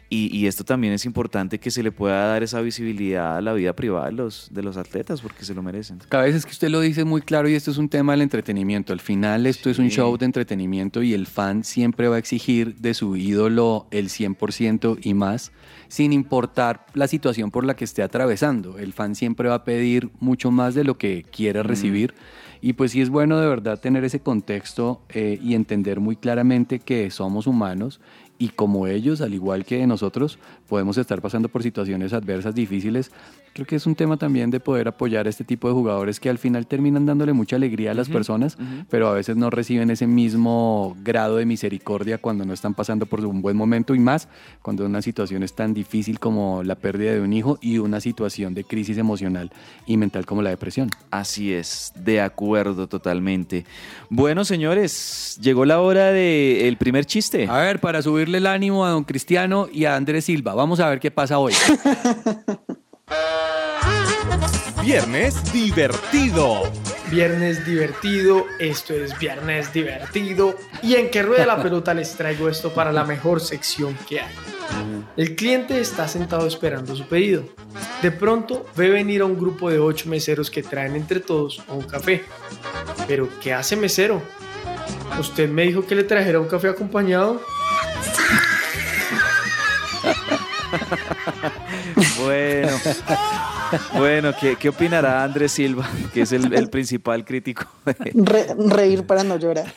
Y, esto también es importante que se le pueda dar esa visibilidad a la vida privada de los, de los atletas porque se lo merecen. Cada vez es que usted lo dice muy claro y esto es un tema del entretenimiento. Al final esto es un show de entretenimiento y el fan siempre va a exigir de su ídolo el 100% y más, sin importar la situación por la que esté atravesando. El fan siempre va a pedir mucho más de lo que quiere recibir. Y pues sí es bueno de verdad tener ese contexto eh, y entender muy claramente que somos humanos y como ellos, al igual que nosotros, podemos estar pasando por situaciones adversas difíciles, creo que es un tema también de poder apoyar a este tipo de jugadores que al final terminan dándole mucha alegría a las personas, pero a veces no reciben ese mismo grado de misericordia cuando no están pasando por un buen momento y más cuando una situación es tan difícil como la pérdida de un hijo y una situación de crisis emocional y mental como la depresión. Así es, de acuerdo totalmente. Bueno, señores, llegó la hora del primer chiste. A ver, para subirle el ánimo a don Cristiano y a Andrés Silva. Vamos a ver qué pasa hoy. Viernes divertido. Viernes divertido, esto es Viernes divertido. Y en que rueda la pelota les traigo esto para la mejor sección que hay. El cliente está sentado esperando su pedido. De pronto ve venir a un grupo de ocho meseros que traen entre todos un café. Pero, ¿qué hace mesero? ¿Usted me dijo que le trajera un café acompañado? bueno, bueno, ¿qué, opinará Andrés Silva, que es el, principal crítico? reír para no llorar.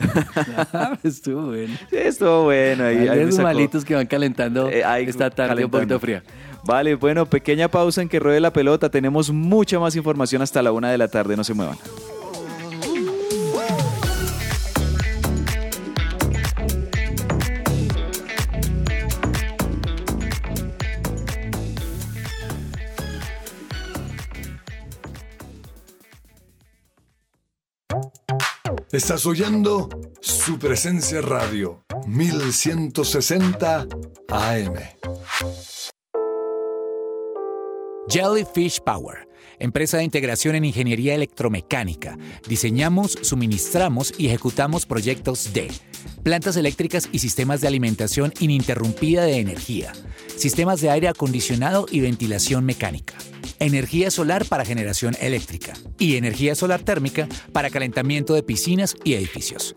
estuvo bueno. Sí, estuvo bueno. Hay, hay malitos que van calentando eh, esta tarde un poquito fría. Vale, bueno, pequeña pausa en que ruede la pelota. Tenemos mucha más información hasta la una de la tarde. No se muevan. Estás oyendo su presencia radio 1160 AM. Jellyfish Power, empresa de integración en ingeniería electromecánica. Diseñamos, suministramos y ejecutamos proyectos de plantas eléctricas y sistemas de alimentación ininterrumpida de energía, sistemas de aire acondicionado y ventilación mecánica energía solar para generación eléctrica y energía solar térmica para calentamiento de piscinas y edificios.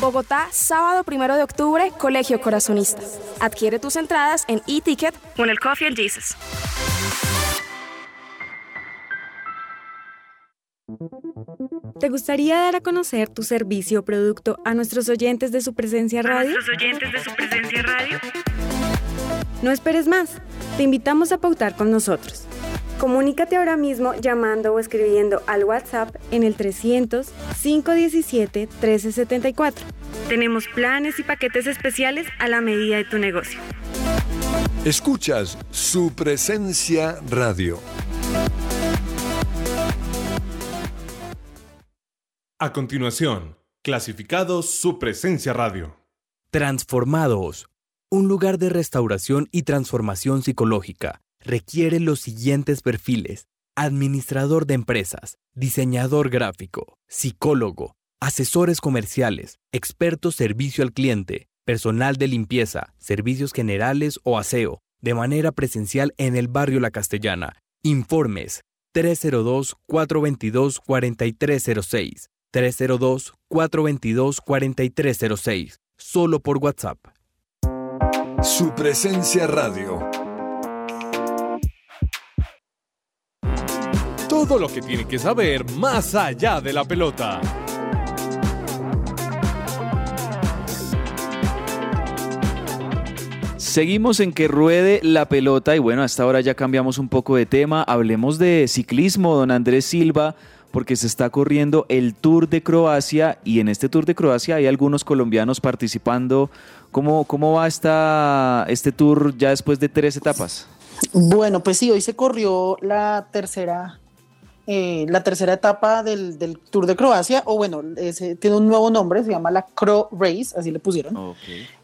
Bogotá, sábado 1 de octubre, Colegio Corazonista. Adquiere tus entradas en e-ticket con el Coffee and Jesus. ¿Te gustaría dar a conocer tu servicio o producto a nuestros oyentes de su presencia radio? nuestros oyentes de su presencia radio? No esperes más. Te invitamos a pautar con nosotros. Comunícate ahora mismo llamando o escribiendo al WhatsApp en el 300 517 1374. Tenemos planes y paquetes especiales a la medida de tu negocio. Escuchas su presencia radio. A continuación, clasificados su presencia radio. Transformados Un lugar de restauración y transformación psicológica requiere los siguientes perfiles. Administrador de empresas, diseñador gráfico, psicólogo, asesores comerciales, experto servicio al cliente, personal de limpieza, servicios generales o aseo, de manera presencial en el barrio La Castellana. Informes 302-422-4306. 302-422-4306. Solo por WhatsApp. Su presencia radio. Todo lo que tiene que saber más allá de la pelota. Seguimos en que ruede la pelota y bueno, hasta ahora ya cambiamos un poco de tema. Hablemos de ciclismo, don Andrés Silva, porque se está corriendo el Tour de Croacia y en este Tour de Croacia hay algunos colombianos participando. ¿Cómo, cómo va esta, este Tour ya después de tres etapas? Bueno, pues sí, hoy se corrió la tercera eh, la tercera etapa del, del, Tour de Croacia, o bueno, ese, tiene un nuevo nombre, se llama la Cro Race, así le pusieron.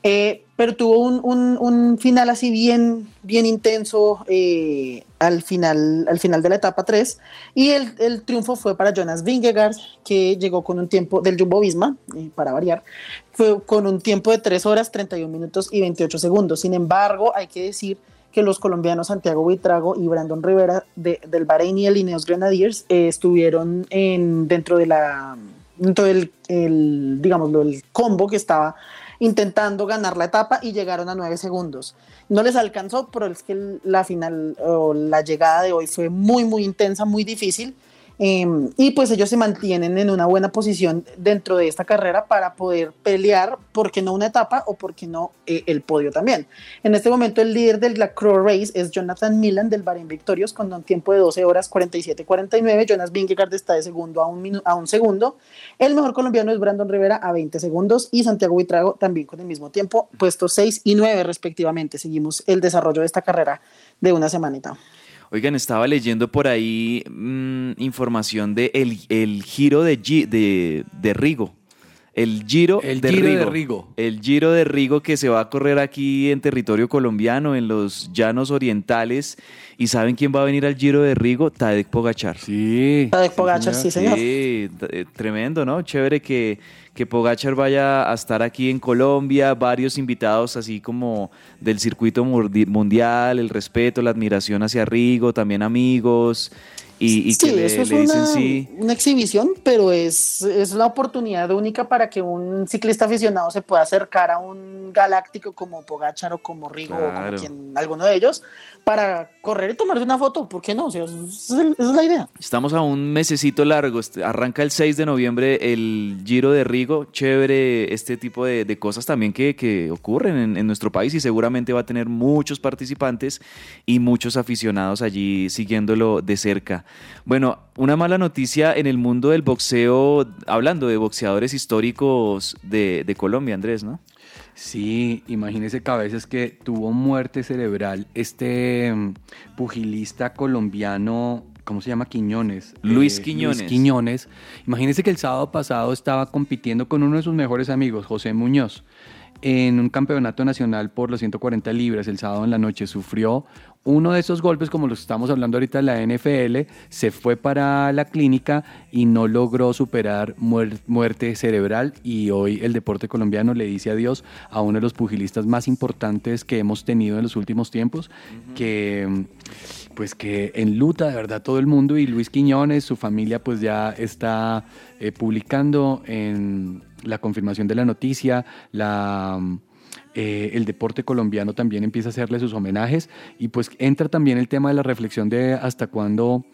Eh, pero tuvo un, un, un, final así bien, bien intenso eh, al, final, al final de la etapa 3. Y el, el, triunfo fue para Jonas Vingegaard, que llegó con un tiempo del Jumbo Visma, para variar, fue con un tiempo de 3 horas, 31 minutos y 28 segundos. Sin embargo, hay que decir que los colombianos Santiago Buitrago y Brandon Rivera de, del Bahrein y el Ineos Grenadiers eh, estuvieron en, dentro de la dentro del el, digámoslo, el combo que estaba intentando ganar la etapa y llegaron a nueve segundos. No les alcanzó, pero es que la final o la llegada de hoy fue muy, muy intensa, muy difícil. Em, y pues ellos se mantienen en una buena posición dentro de esta carrera para poder pelear, ¿por qué no una etapa o por qué no eh, el podio también? En este momento el líder de la Crow Race es Jonathan Milan del Bahrein Victorious con un tiempo de 12 horas 47-49. Jonas Vingegaard está de segundo a un, a un segundo. El mejor colombiano es Brandon Rivera a 20 segundos y Santiago Buitrago también con el mismo tiempo, puestos 6 y 9 respectivamente. Seguimos el desarrollo de esta carrera de una semanita. Oigan, estaba leyendo por ahí mmm, información de el, el giro de, de, de, Rigo. El giro, el de, giro Rigo, de Rigo. El giro de Rigo que se va a correr aquí en territorio colombiano, en los llanos orientales. ¿Y saben quién va a venir al giro de Rigo? Tadek Pogachar. Sí. Tadek Pogachar, sí, señor. Sí, tremendo, ¿no? Chévere que, que Pogachar vaya a estar aquí en Colombia, varios invitados así como del circuito mundial, el respeto, la admiración hacia Rigo, también amigos. Y, y sí, que le, eso es le dicen una, sí. una exhibición, pero es, es una oportunidad única para que un ciclista aficionado se pueda acercar a un galáctico como Pogachar o como Rigo o como quien, alguno de ellos para correr y tomarse una foto, ¿por qué no? O sea, esa es, la idea. Estamos a un mesecito largo, este- arranca el 6 de noviembre el Giro de Rigo, chévere este tipo de, de cosas también que, que ocurren en, en nuestro país y seguramente va a tener muchos participantes y muchos aficionados allí siguiéndolo de cerca. Bueno, una mala noticia en el mundo del boxeo, hablando de boxeadores históricos de, de Colombia, Andrés, ¿no? Sí, imagínese cabezas que tuvo muerte cerebral este mm, pugilista colombiano, ¿cómo se llama? Quiñones. Luis Eh, Quiñones. Quiñones. Imagínese que el sábado pasado estaba compitiendo con uno de sus mejores amigos, José Muñoz, en un campeonato nacional por los 140 libras. El sábado en la noche sufrió uno de esos golpes, como los que estamos hablando ahorita de la NFL, se fue para la clínica y no logró superar muer- muerte cerebral y hoy el deporte colombiano le dice adiós a uno de los pugilistas más importantes que hemos tenido en los últimos tiempos, que pues que enluta de verdad todo el mundo y Luis Quiñones, su familia pues ya está eh, publicando en la confirmación de la noticia, la... eh, el deporte colombiano también empieza a hacerle sus homenajes y pues entra también el tema de la reflexión de hasta cuándo,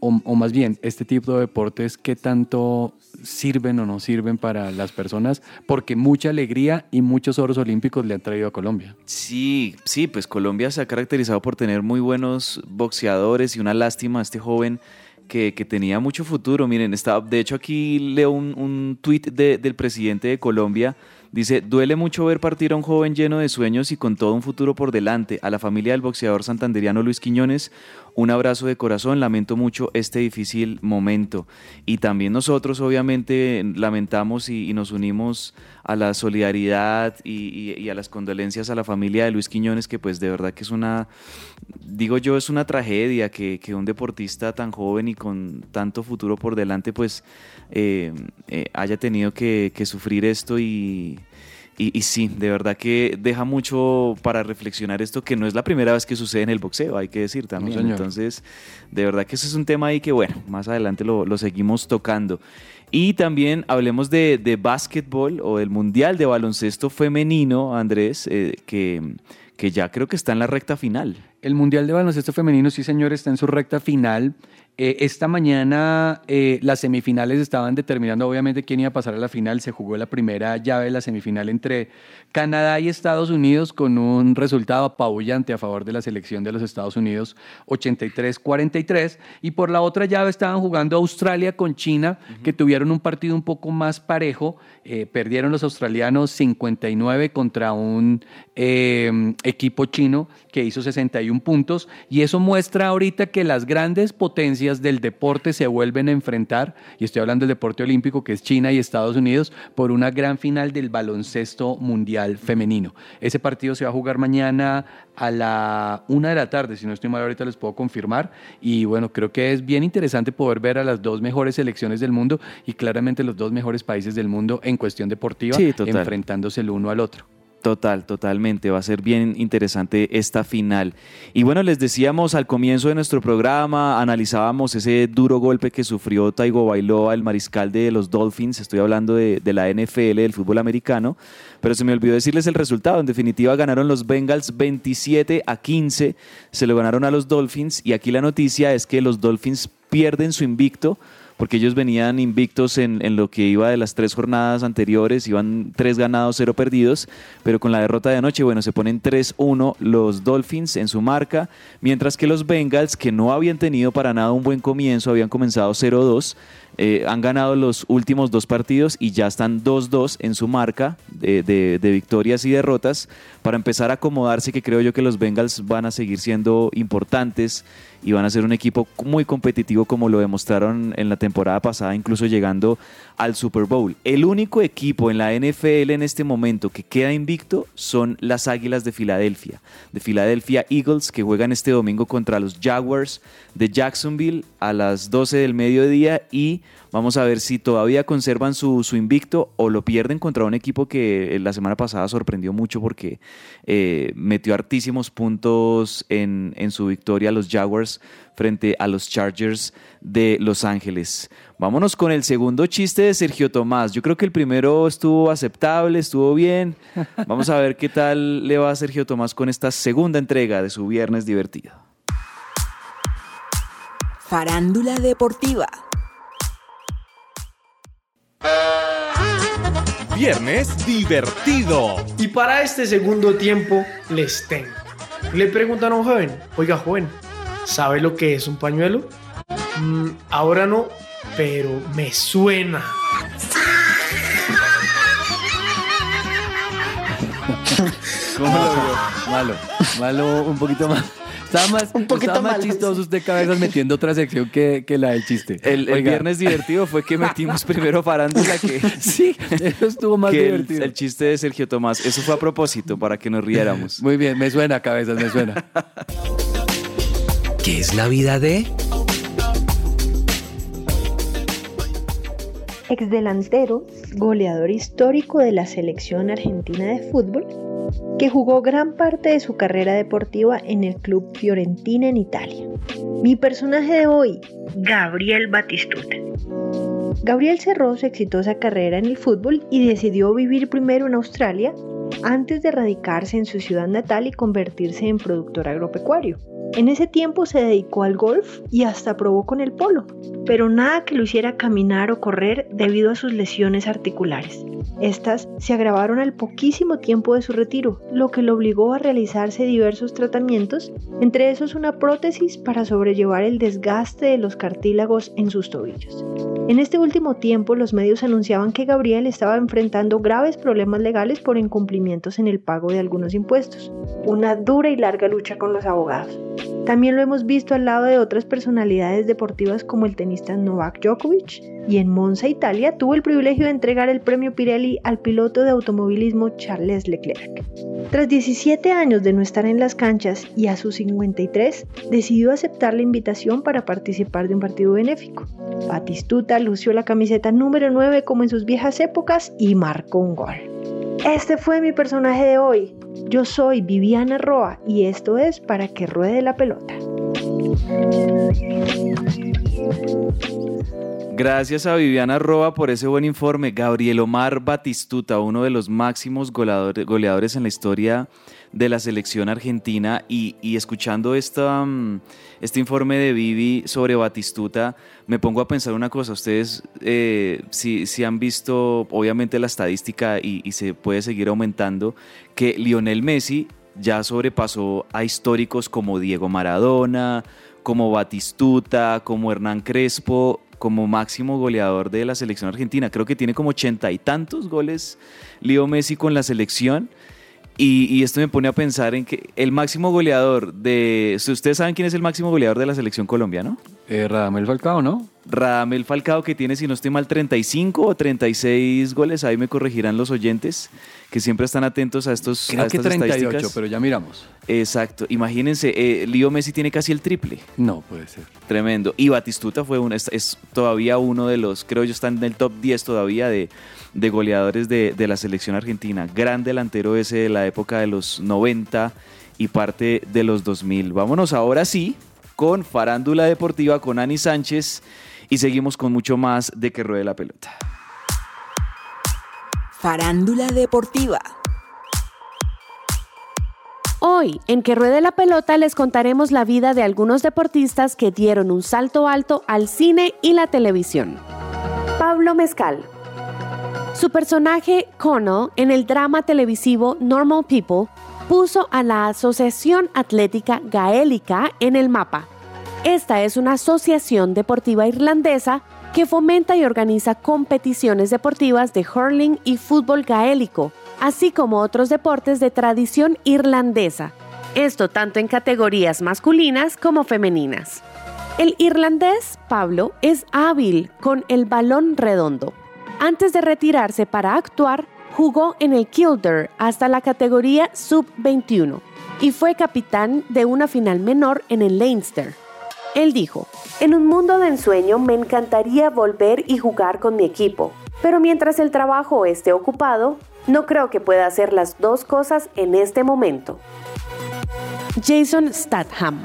o, o más bien este tipo de deportes, qué tanto sirven o no sirven para las personas, porque mucha alegría y muchos oros olímpicos le han traído a Colombia. Sí, sí, pues Colombia se ha caracterizado por tener muy buenos boxeadores y una lástima este joven que, tenía mucho futuro. Miren, está, de hecho aquí leo un, un tuit de- del presidente de Colombia. Dice, duele mucho ver partir a un joven lleno de sueños y con todo un futuro por delante. A la familia del boxeador santanderiano Luis Quiñones, un abrazo de corazón, lamento mucho este difícil momento. Y también nosotros obviamente lamentamos y, nos unimos a la solidaridad y, a las condolencias a la familia de Luis Quiñones, que pues de verdad que es una, digo yo, es una tragedia que, un deportista tan joven y con tanto futuro por delante pues eh, eh, haya tenido que sufrir esto y y, sí, de verdad que deja mucho para reflexionar esto, que no es la primera vez que sucede en el boxeo, hay que decir también. Entonces, de verdad que eso es un tema ahí que, bueno, más adelante lo, seguimos tocando. Y también hablemos de, de básquetbol o del Mundial de Baloncesto Femenino, Andrés, eh, que, que ya creo que está en la recta final. El Mundial de Baloncesto Femenino, sí señor, está en su recta final. Eh, esta mañana eh, las semifinales estaban determinando obviamente quién iba a pasar a la final. Se jugó la primera llave de la semifinal entre Canadá y Estados Unidos con un resultado apabullante a favor de la selección de los Estados Unidos, 83-43. Y por la otra llave estaban jugando Australia con China, que tuvieron un partido un poco más parejo. Eh, perdieron los australianos 59 contra un equipo chino que hizo 61 puntos. Y eso muestra ahorita que las grandes potencias del deporte se vuelven a enfrentar, y estoy hablando del deporte olímpico que es China y Estados Unidos, por una gran final del baloncesto mundial femenino. Ese partido se va a jugar mañana a la una de la tarde, si no estoy mal ahorita les puedo confirmar, y bueno, creo que es bien interesante poder ver a las dos mejores selecciones del mundo y claramente los dos mejores países del mundo en cuestión deportiva enfrentándose el uno al otro. Total, totalmente. Va a ser bien interesante esta final. Y bueno, les decíamos al comienzo de nuestro programa, analizábamos ese duro golpe que sufrió Taigo Bailoa, el mariscal de los Dolphins. Estoy hablando de, la NFL, del fútbol americano. Pero se me olvidó decirles el resultado. En definitiva, ganaron los Bengals 27 a 15. Se lo ganaron a los Dolphins. Y aquí la noticia es que los Dolphins pierden su invicto porque ellos venían invictos en, lo que iba de las tres jornadas anteriores, iban tres ganados, cero perdidos, pero con la derrota de anoche, bueno, se ponen 3-1 los Dolphins en su marca, mientras que los Bengals, que no habían tenido para nada un buen comienzo, habían comenzado 0-2, eh, han ganado los últimos dos partidos y ya están 2-2 en su marca de, de, victorias y derrotas para empezar a acomodarse que creo yo que los Bengals van a seguir siendo importantes y van a ser un equipo muy competitivo como lo demostraron en la temporada pasada, incluso llegando al Super Bowl. El único equipo en la NFL en este momento que queda invicto son las Águilas de Filadelfia, de Filadelfia Eagles, que juegan este domingo contra los Jaguars de Jacksonville a las 12 del mediodía y vamos a ver si todavía conservan su, invicto o lo pierden contra un equipo que la semana pasada sorprendió mucho porque eh, metió hartísimos puntos en, en su victoria a los Jaguars frente a los Chargers de Los Ángeles. Vámonos con el segundo chiste de Sergio Tomás. Yo creo que el primero estuvo aceptable, estuvo bien. Vamos a ver qué tal le va a Sergio Tomás con esta segunda entrega de su Viernes Divertido. Farándula Deportiva. Viernes divertido. Y para este segundo tiempo les tengo. Le preguntan a un joven, oiga joven, ¿sabe lo que es un pañuelo? Mm, ahora no, pero me suena. ¿Cómo lo vio? Malo, malo, un poquito más. Estaba más, un poquito más chistoso usted cabezas metiendo otra sección que, que la del chiste. El, viernes divertido fue que metimos primero farándula que... sí, eso estuvo más divertido. El, el, chiste de Sergio Tomás. Eso fue a propósito, para que nos riéramos. Muy bien, me suena cabezas, me suena. ¿Qué es la vida de...? exdelantero, goleador histórico de la selección argentina de fútbol, que jugó gran parte de su carrera deportiva en el club Fiorentina en Italia. Mi personaje de hoy, Gabriel Batistuta. Gabriel cerró su exitosa carrera en el fútbol y decidió vivir primero en Australia antes de radicarse en su ciudad natal y convertirse en productor agropecuario. En ese tiempo se dedicó al golf y hasta probó con el polo, pero nada que lo hiciera caminar o correr debido a sus lesiones articulares. Estas se agravaron al poquísimo tiempo de su retiro, lo que lo obligó a realizarse diversos tratamientos, entre esos una prótesis para sobrellevar el desgaste de los cartílagos en sus tobillos. En este último tiempo, los medios anunciaban que Gabriel estaba enfrentando graves problemas legales por incumplimientos en el pago de algunos impuestos. Una dura y larga lucha con los abogados. También lo hemos visto al lado de otras personalidades deportivas como el tenista Novak Djokovic, y en Monza, Italia, tuvo el privilegio de entregar el premio Pirelli al piloto de automovilismo Charles Leclerc. Tras 17 años de no estar en las canchas y a sus 53, decidió aceptar la invitación para participar de un partido benéfico. Batistuta lució la camiseta número 9 como en sus viejas épocas y marcó un gol. Este fue mi personaje de hoy. Yo soy Viviana Roa y esto es Para que ruede la pelota. Gracias a Viviana Roa por ese buen informe. Gabriel Omar Batistuta, uno de los máximos goleadores, en la historia de la selección argentina. Y, escuchando esta, mm, este informe de Vivi sobre Batistuta, me pongo a pensar una cosa. Ustedes, eh, si, han visto, obviamente, la estadística y, y se puede seguir aumentando, que Lionel Messi ya sobrepasó a históricos como Diego Maradona, como Batistuta, como Hernán Crespo, como máximo goleador de la selección argentina. Creo que tiene como ochenta y tantos goles Leo Messi con la selección. Y, esto me pone a pensar en que el máximo goleador de... ¿Ustedes saben quién es el máximo goleador de la selección colombiana? Eh, Radamel Falcao, ¿no? Radamel Falcao que tiene, si no estoy mal, 35 o 36 goles. Ahí me corregirán los oyentes que siempre están atentos a estos Creo que 38, pero ya miramos. Exacto. Imagínense, eh, Leo Messi tiene casi el triple. No, puede ser. Tremendo. Y Batistuta fue es, es, todavía uno de los, creo yo, están en el top 10 todavía de, de goleadores de, de la selección argentina. Gran delantero ese de la época de los 90 y parte de los 2000. Vámonos ahora sí con Farándula Deportiva con Ani Sánchez y seguimos con mucho más de que ruede la pelota. Farándula Deportiva. Hoy, en Que Ruede la Pelota, les contaremos la vida de algunos deportistas que dieron un salto alto al cine y la televisión. Pablo Mezcal. Su personaje, Cono, en el drama televisivo Normal People, puso a la Asociación Atlética Gaélica en el mapa. Esta es una asociación deportiva irlandesa que fomenta y organiza competiciones deportivas de hurling y fútbol gaélico, así como otros deportes de tradición irlandesa. Esto tanto en categorías masculinas como femeninas. El irlandés Pablo es hábil con el balón redondo. Antes de retirarse para actuar, jugó en el Kildare hasta la categoría sub-21 y fue capitán de una final menor en el Leinster. Él dijo, en un mundo de ensueño me encantaría volver y jugar con mi equipo, pero mientras el trabajo esté ocupado, no creo que pueda hacer las dos cosas en este momento. Jason Statham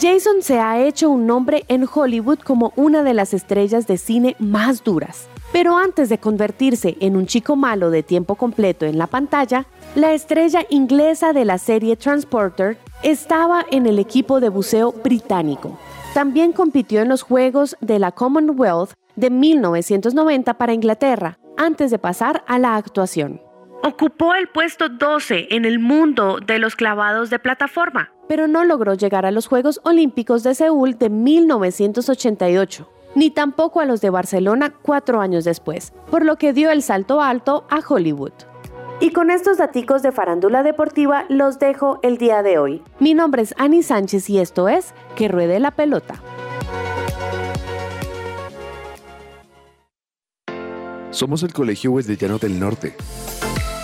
Jason se ha hecho un nombre en Hollywood como una de las estrellas de cine más duras. Pero antes de convertirse en un chico malo de tiempo completo en la pantalla, la estrella inglesa de la serie Transporter estaba en el equipo de buceo británico. También compitió en los Juegos de la Commonwealth de 1990 para Inglaterra, antes de pasar a la actuación. Ocupó el puesto 12 en el mundo de los clavados de plataforma, pero no logró llegar a los Juegos Olímpicos de Seúl de 1988 ni tampoco a los de Barcelona cuatro años después, por lo que dio el salto alto a Hollywood. Y con estos daticos de farándula deportiva los dejo el día de hoy. Mi nombre es Ani Sánchez y esto es Que Ruede la Pelota. Somos el Colegio Wesleyano del Norte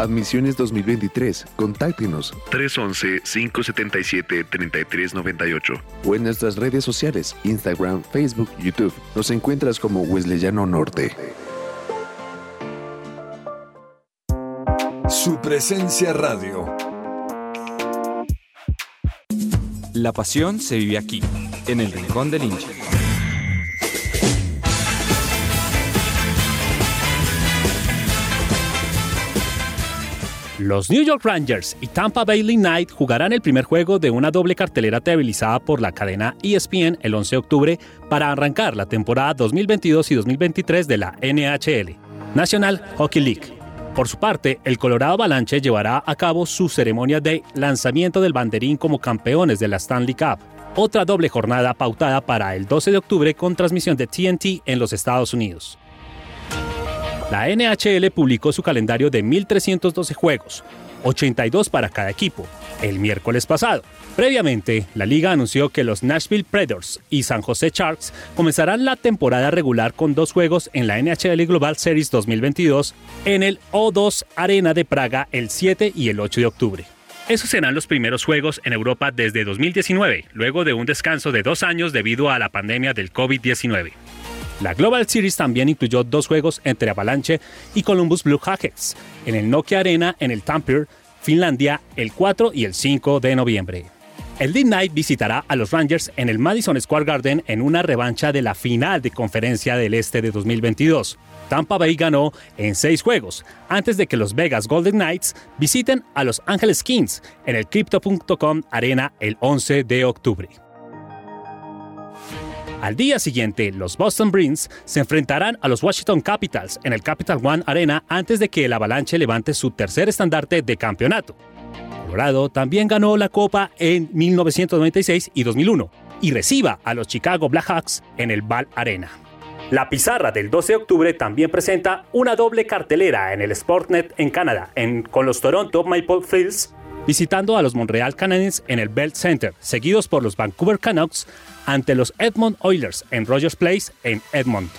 Admisiones 2023. Contáctenos 311-577-3398 o en nuestras redes sociales, Instagram, Facebook, YouTube. Nos encuentras como Wesleyano Norte. Su presencia radio. La pasión se vive aquí, en el Rincón del Hincha. Los New York Rangers y Tampa Bay Lightning jugarán el primer juego de una doble cartelera televisada por la cadena ESPN el 11 de octubre para arrancar la temporada 2022 y 2023 de la NHL, National Hockey League. Por su parte, el Colorado Avalanche llevará a cabo su ceremonia de lanzamiento del banderín como campeones de la Stanley Cup, otra doble jornada pautada para el 12 de octubre con transmisión de TNT en los Estados Unidos. La NHL publicó su calendario de 1.312 juegos, 82 para cada equipo, el miércoles pasado. Previamente, la liga anunció que los Nashville Predators y San Jose Sharks comenzarán la temporada regular con dos juegos en la NHL Global Series 2022 en el O2 Arena de Praga el 7 y el 8 de octubre. Esos serán los primeros juegos en Europa desde 2019, luego de un descanso de dos años debido a la pandemia del COVID-19. La Global Series también incluyó dos juegos entre Avalanche y Columbus Blue Jackets en el Nokia Arena en el Tampere, Finlandia, el 4 y el 5 de noviembre. El Deep Night visitará a los Rangers en el Madison Square Garden en una revancha de la final de Conferencia del Este de 2022. Tampa Bay ganó en seis juegos, antes de que los Vegas Golden Knights visiten a los Angeles Kings en el Crypto.com Arena el 11 de octubre. Al día siguiente, los Boston Bruins se enfrentarán a los Washington Capitals en el Capital One Arena antes de que el Avalanche levante su tercer estandarte de campeonato. Colorado también ganó la Copa en 1996 y 2001 y reciba a los Chicago Blackhawks en el Ball Arena. La pizarra del 12 de octubre también presenta una doble cartelera en el Sportnet en Canadá, con los Toronto Maple Leafs visitando a los Montreal Canadiens en el Bell Center, seguidos por los Vancouver Canucks ante los Edmond Oilers en Rogers Place en Edmond.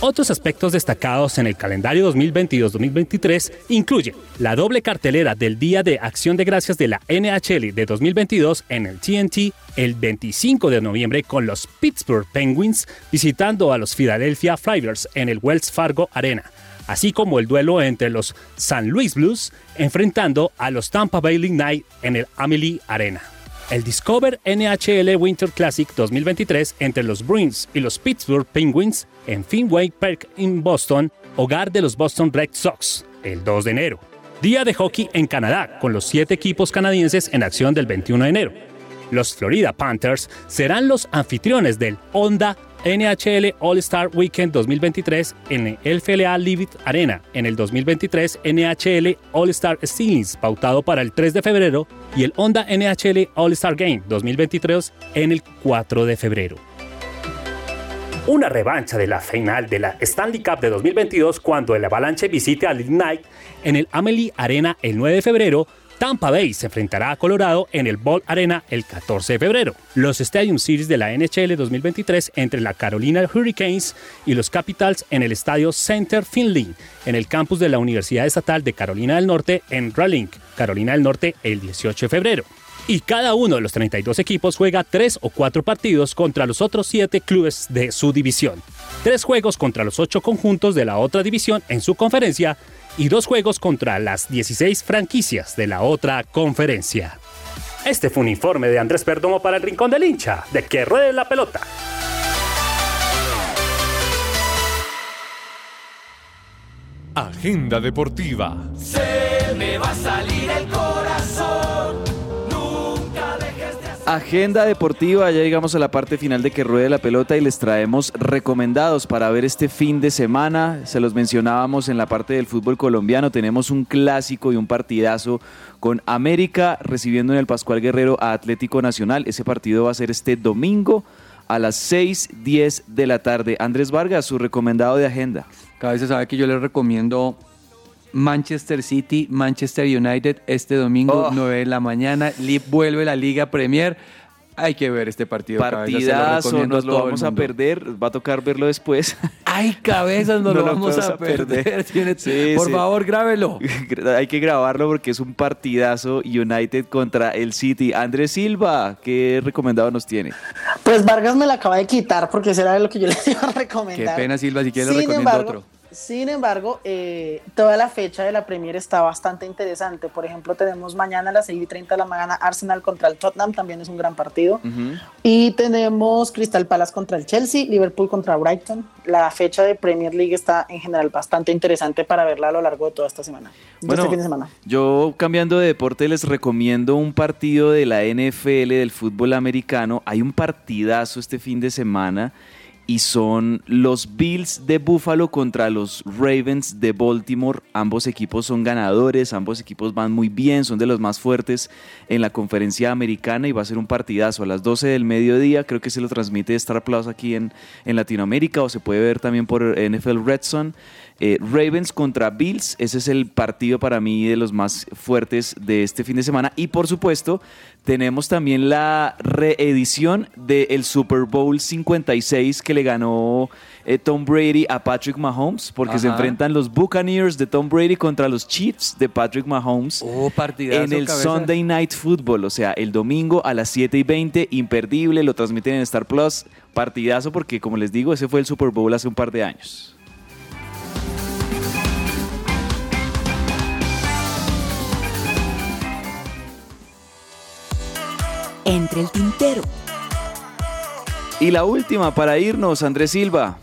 Otros aspectos destacados en el calendario 2022-2023 incluyen la doble cartelera del Día de Acción de Gracias de la NHL de 2022 en el TNT el 25 de noviembre con los Pittsburgh Penguins visitando a los Philadelphia Flyers en el Wells Fargo Arena, así como el duelo entre los San Luis Blues enfrentando a los Tampa Bay Lightning en el Amelie Arena. El Discover NHL Winter Classic 2023 entre los Bruins y los Pittsburgh Penguins en Fenway Park en Boston, hogar de los Boston Red Sox, el 2 de enero. Día de hockey en Canadá, con los siete equipos canadienses en acción del 21 de enero. Los Florida Panthers serán los anfitriones del Honda NHL All-Star Weekend 2023 en el FLA Live Arena, en el 2023 NHL All-Star Steelings pautado para el 3 de febrero y el Honda NHL All-Star Game 2023 en el 4 de febrero. Una revancha de la final de la Stanley Cup de 2022 cuando el Avalanche visite al Ignite en el Amelie Arena el 9 de febrero Tampa Bay se enfrentará a Colorado en el Ball Arena el 14 de febrero. Los Stadium Series de la NHL 2023 entre la Carolina Hurricanes y los Capitals en el Estadio Center Finley, en el campus de la Universidad Estatal de Carolina del Norte en Raleigh, Carolina del Norte, el 18 de febrero. Y cada uno de los 32 equipos juega tres o cuatro partidos contra los otros siete clubes de su división. Tres juegos contra los ocho conjuntos de la otra división en su conferencia y dos juegos contra las 16 franquicias de la otra conferencia. Este fue un informe de Andrés Perdomo para el Rincón del Hincha, de que ruede la pelota. Agenda Deportiva. Se me va a salir el corazón. Agenda deportiva, ya llegamos a la parte final de que ruede la pelota y les traemos recomendados para ver este fin de semana. Se los mencionábamos en la parte del fútbol colombiano, tenemos un clásico y un partidazo con América recibiendo en el Pascual Guerrero a Atlético Nacional. Ese partido va a ser este domingo a las 6:10 de la tarde. Andrés Vargas, su recomendado de agenda. Cada vez se sabe que yo les recomiendo Manchester City, Manchester United este domingo, 9 de la mañana. vuelve la Liga Premier. Hay que ver este partido. Partidazo, nos lo vamos a perder. Va a tocar verlo después. Ay, cabezas, nos lo vamos a perder. Por favor, grábelo. Hay que grabarlo porque es un partidazo United contra el City. Andrés Silva, ¿qué recomendado nos tiene? Pues Vargas me la acaba de quitar porque será lo que yo les iba a recomendar. Qué pena, Silva, si quieres le recomiendo otro. Sin embargo, eh, toda la fecha de la Premier está bastante interesante. Por ejemplo, tenemos mañana a las 6 y 30 de la mañana Arsenal contra el Tottenham, también es un gran partido. Y tenemos Crystal Palace contra el Chelsea, Liverpool contra Brighton. La fecha de Premier League está en general bastante interesante para verla a lo largo de toda esta semana. Bueno, este fin de semana. yo cambiando de deporte les recomiendo un partido de la NFL del fútbol americano. Hay un partidazo este fin de semana y son los Bills de Buffalo contra los Ravens de Baltimore. Ambos equipos son ganadores, ambos equipos van muy bien, son de los más fuertes en la conferencia americana y va a ser un partidazo a las 12 del mediodía. Creo que se lo transmite Star Plus aquí en, en Latinoamérica o se puede ver también por NFL Red Zone. Eh, Ravens contra Bills, ese es el partido para mí de los más fuertes de este fin de semana. Y por supuesto, tenemos también la reedición del Super Bowl 56 que le ganó eh, Tom Brady a Patrick Mahomes, porque se enfrentan los Buccaneers de Tom Brady contra los Chiefs de Patrick Mahomes Oh, en el cabeza. Sunday Night Football, o sea, el domingo a las 7 y 20, imperdible, lo transmiten en Star Plus, partidazo, porque como les digo, ese fue el Super Bowl hace un par de años. Entre el tintero. Y la última para irnos, Andrés Silva.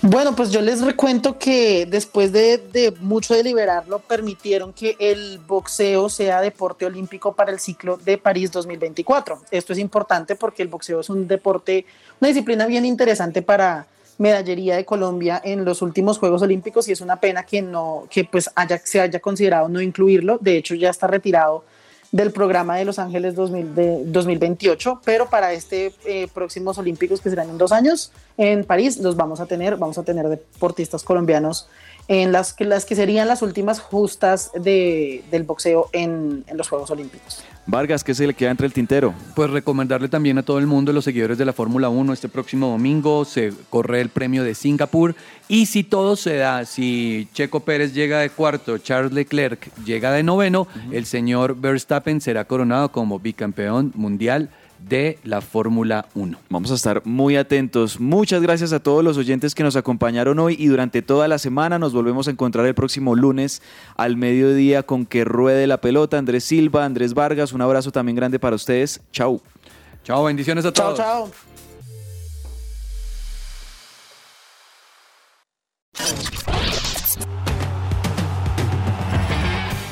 Bueno, pues yo les recuento que después de, de mucho deliberarlo, permitieron que el boxeo sea deporte olímpico para el ciclo de París 2024. Esto es importante porque el boxeo es un deporte, una disciplina bien interesante para medallería de Colombia en los últimos Juegos Olímpicos y es una pena que no, que pues haya, se haya considerado no incluirlo. De hecho, ya está retirado del programa de Los Ángeles 2000 de 2028, pero para este eh, próximos Olímpicos que serán en dos años en París los vamos a tener, vamos a tener deportistas colombianos en las que, las que serían las últimas justas de, del boxeo en, en los Juegos Olímpicos. Vargas, ¿qué se le queda entre el tintero? Pues recomendarle también a todo el mundo, los seguidores de la Fórmula 1, este próximo domingo se corre el premio de Singapur y si todo se da, si Checo Pérez llega de cuarto, Charles Leclerc llega de noveno, el señor Verstappen será coronado como bicampeón mundial de la Fórmula 1. Vamos a estar muy atentos. Muchas gracias a todos los oyentes que nos acompañaron hoy y durante toda la semana. Nos volvemos a encontrar el próximo lunes al mediodía con que ruede la pelota. Andrés Silva, Andrés Vargas, un abrazo también grande para ustedes. Chau. Chao, bendiciones a Chao, todos. chao.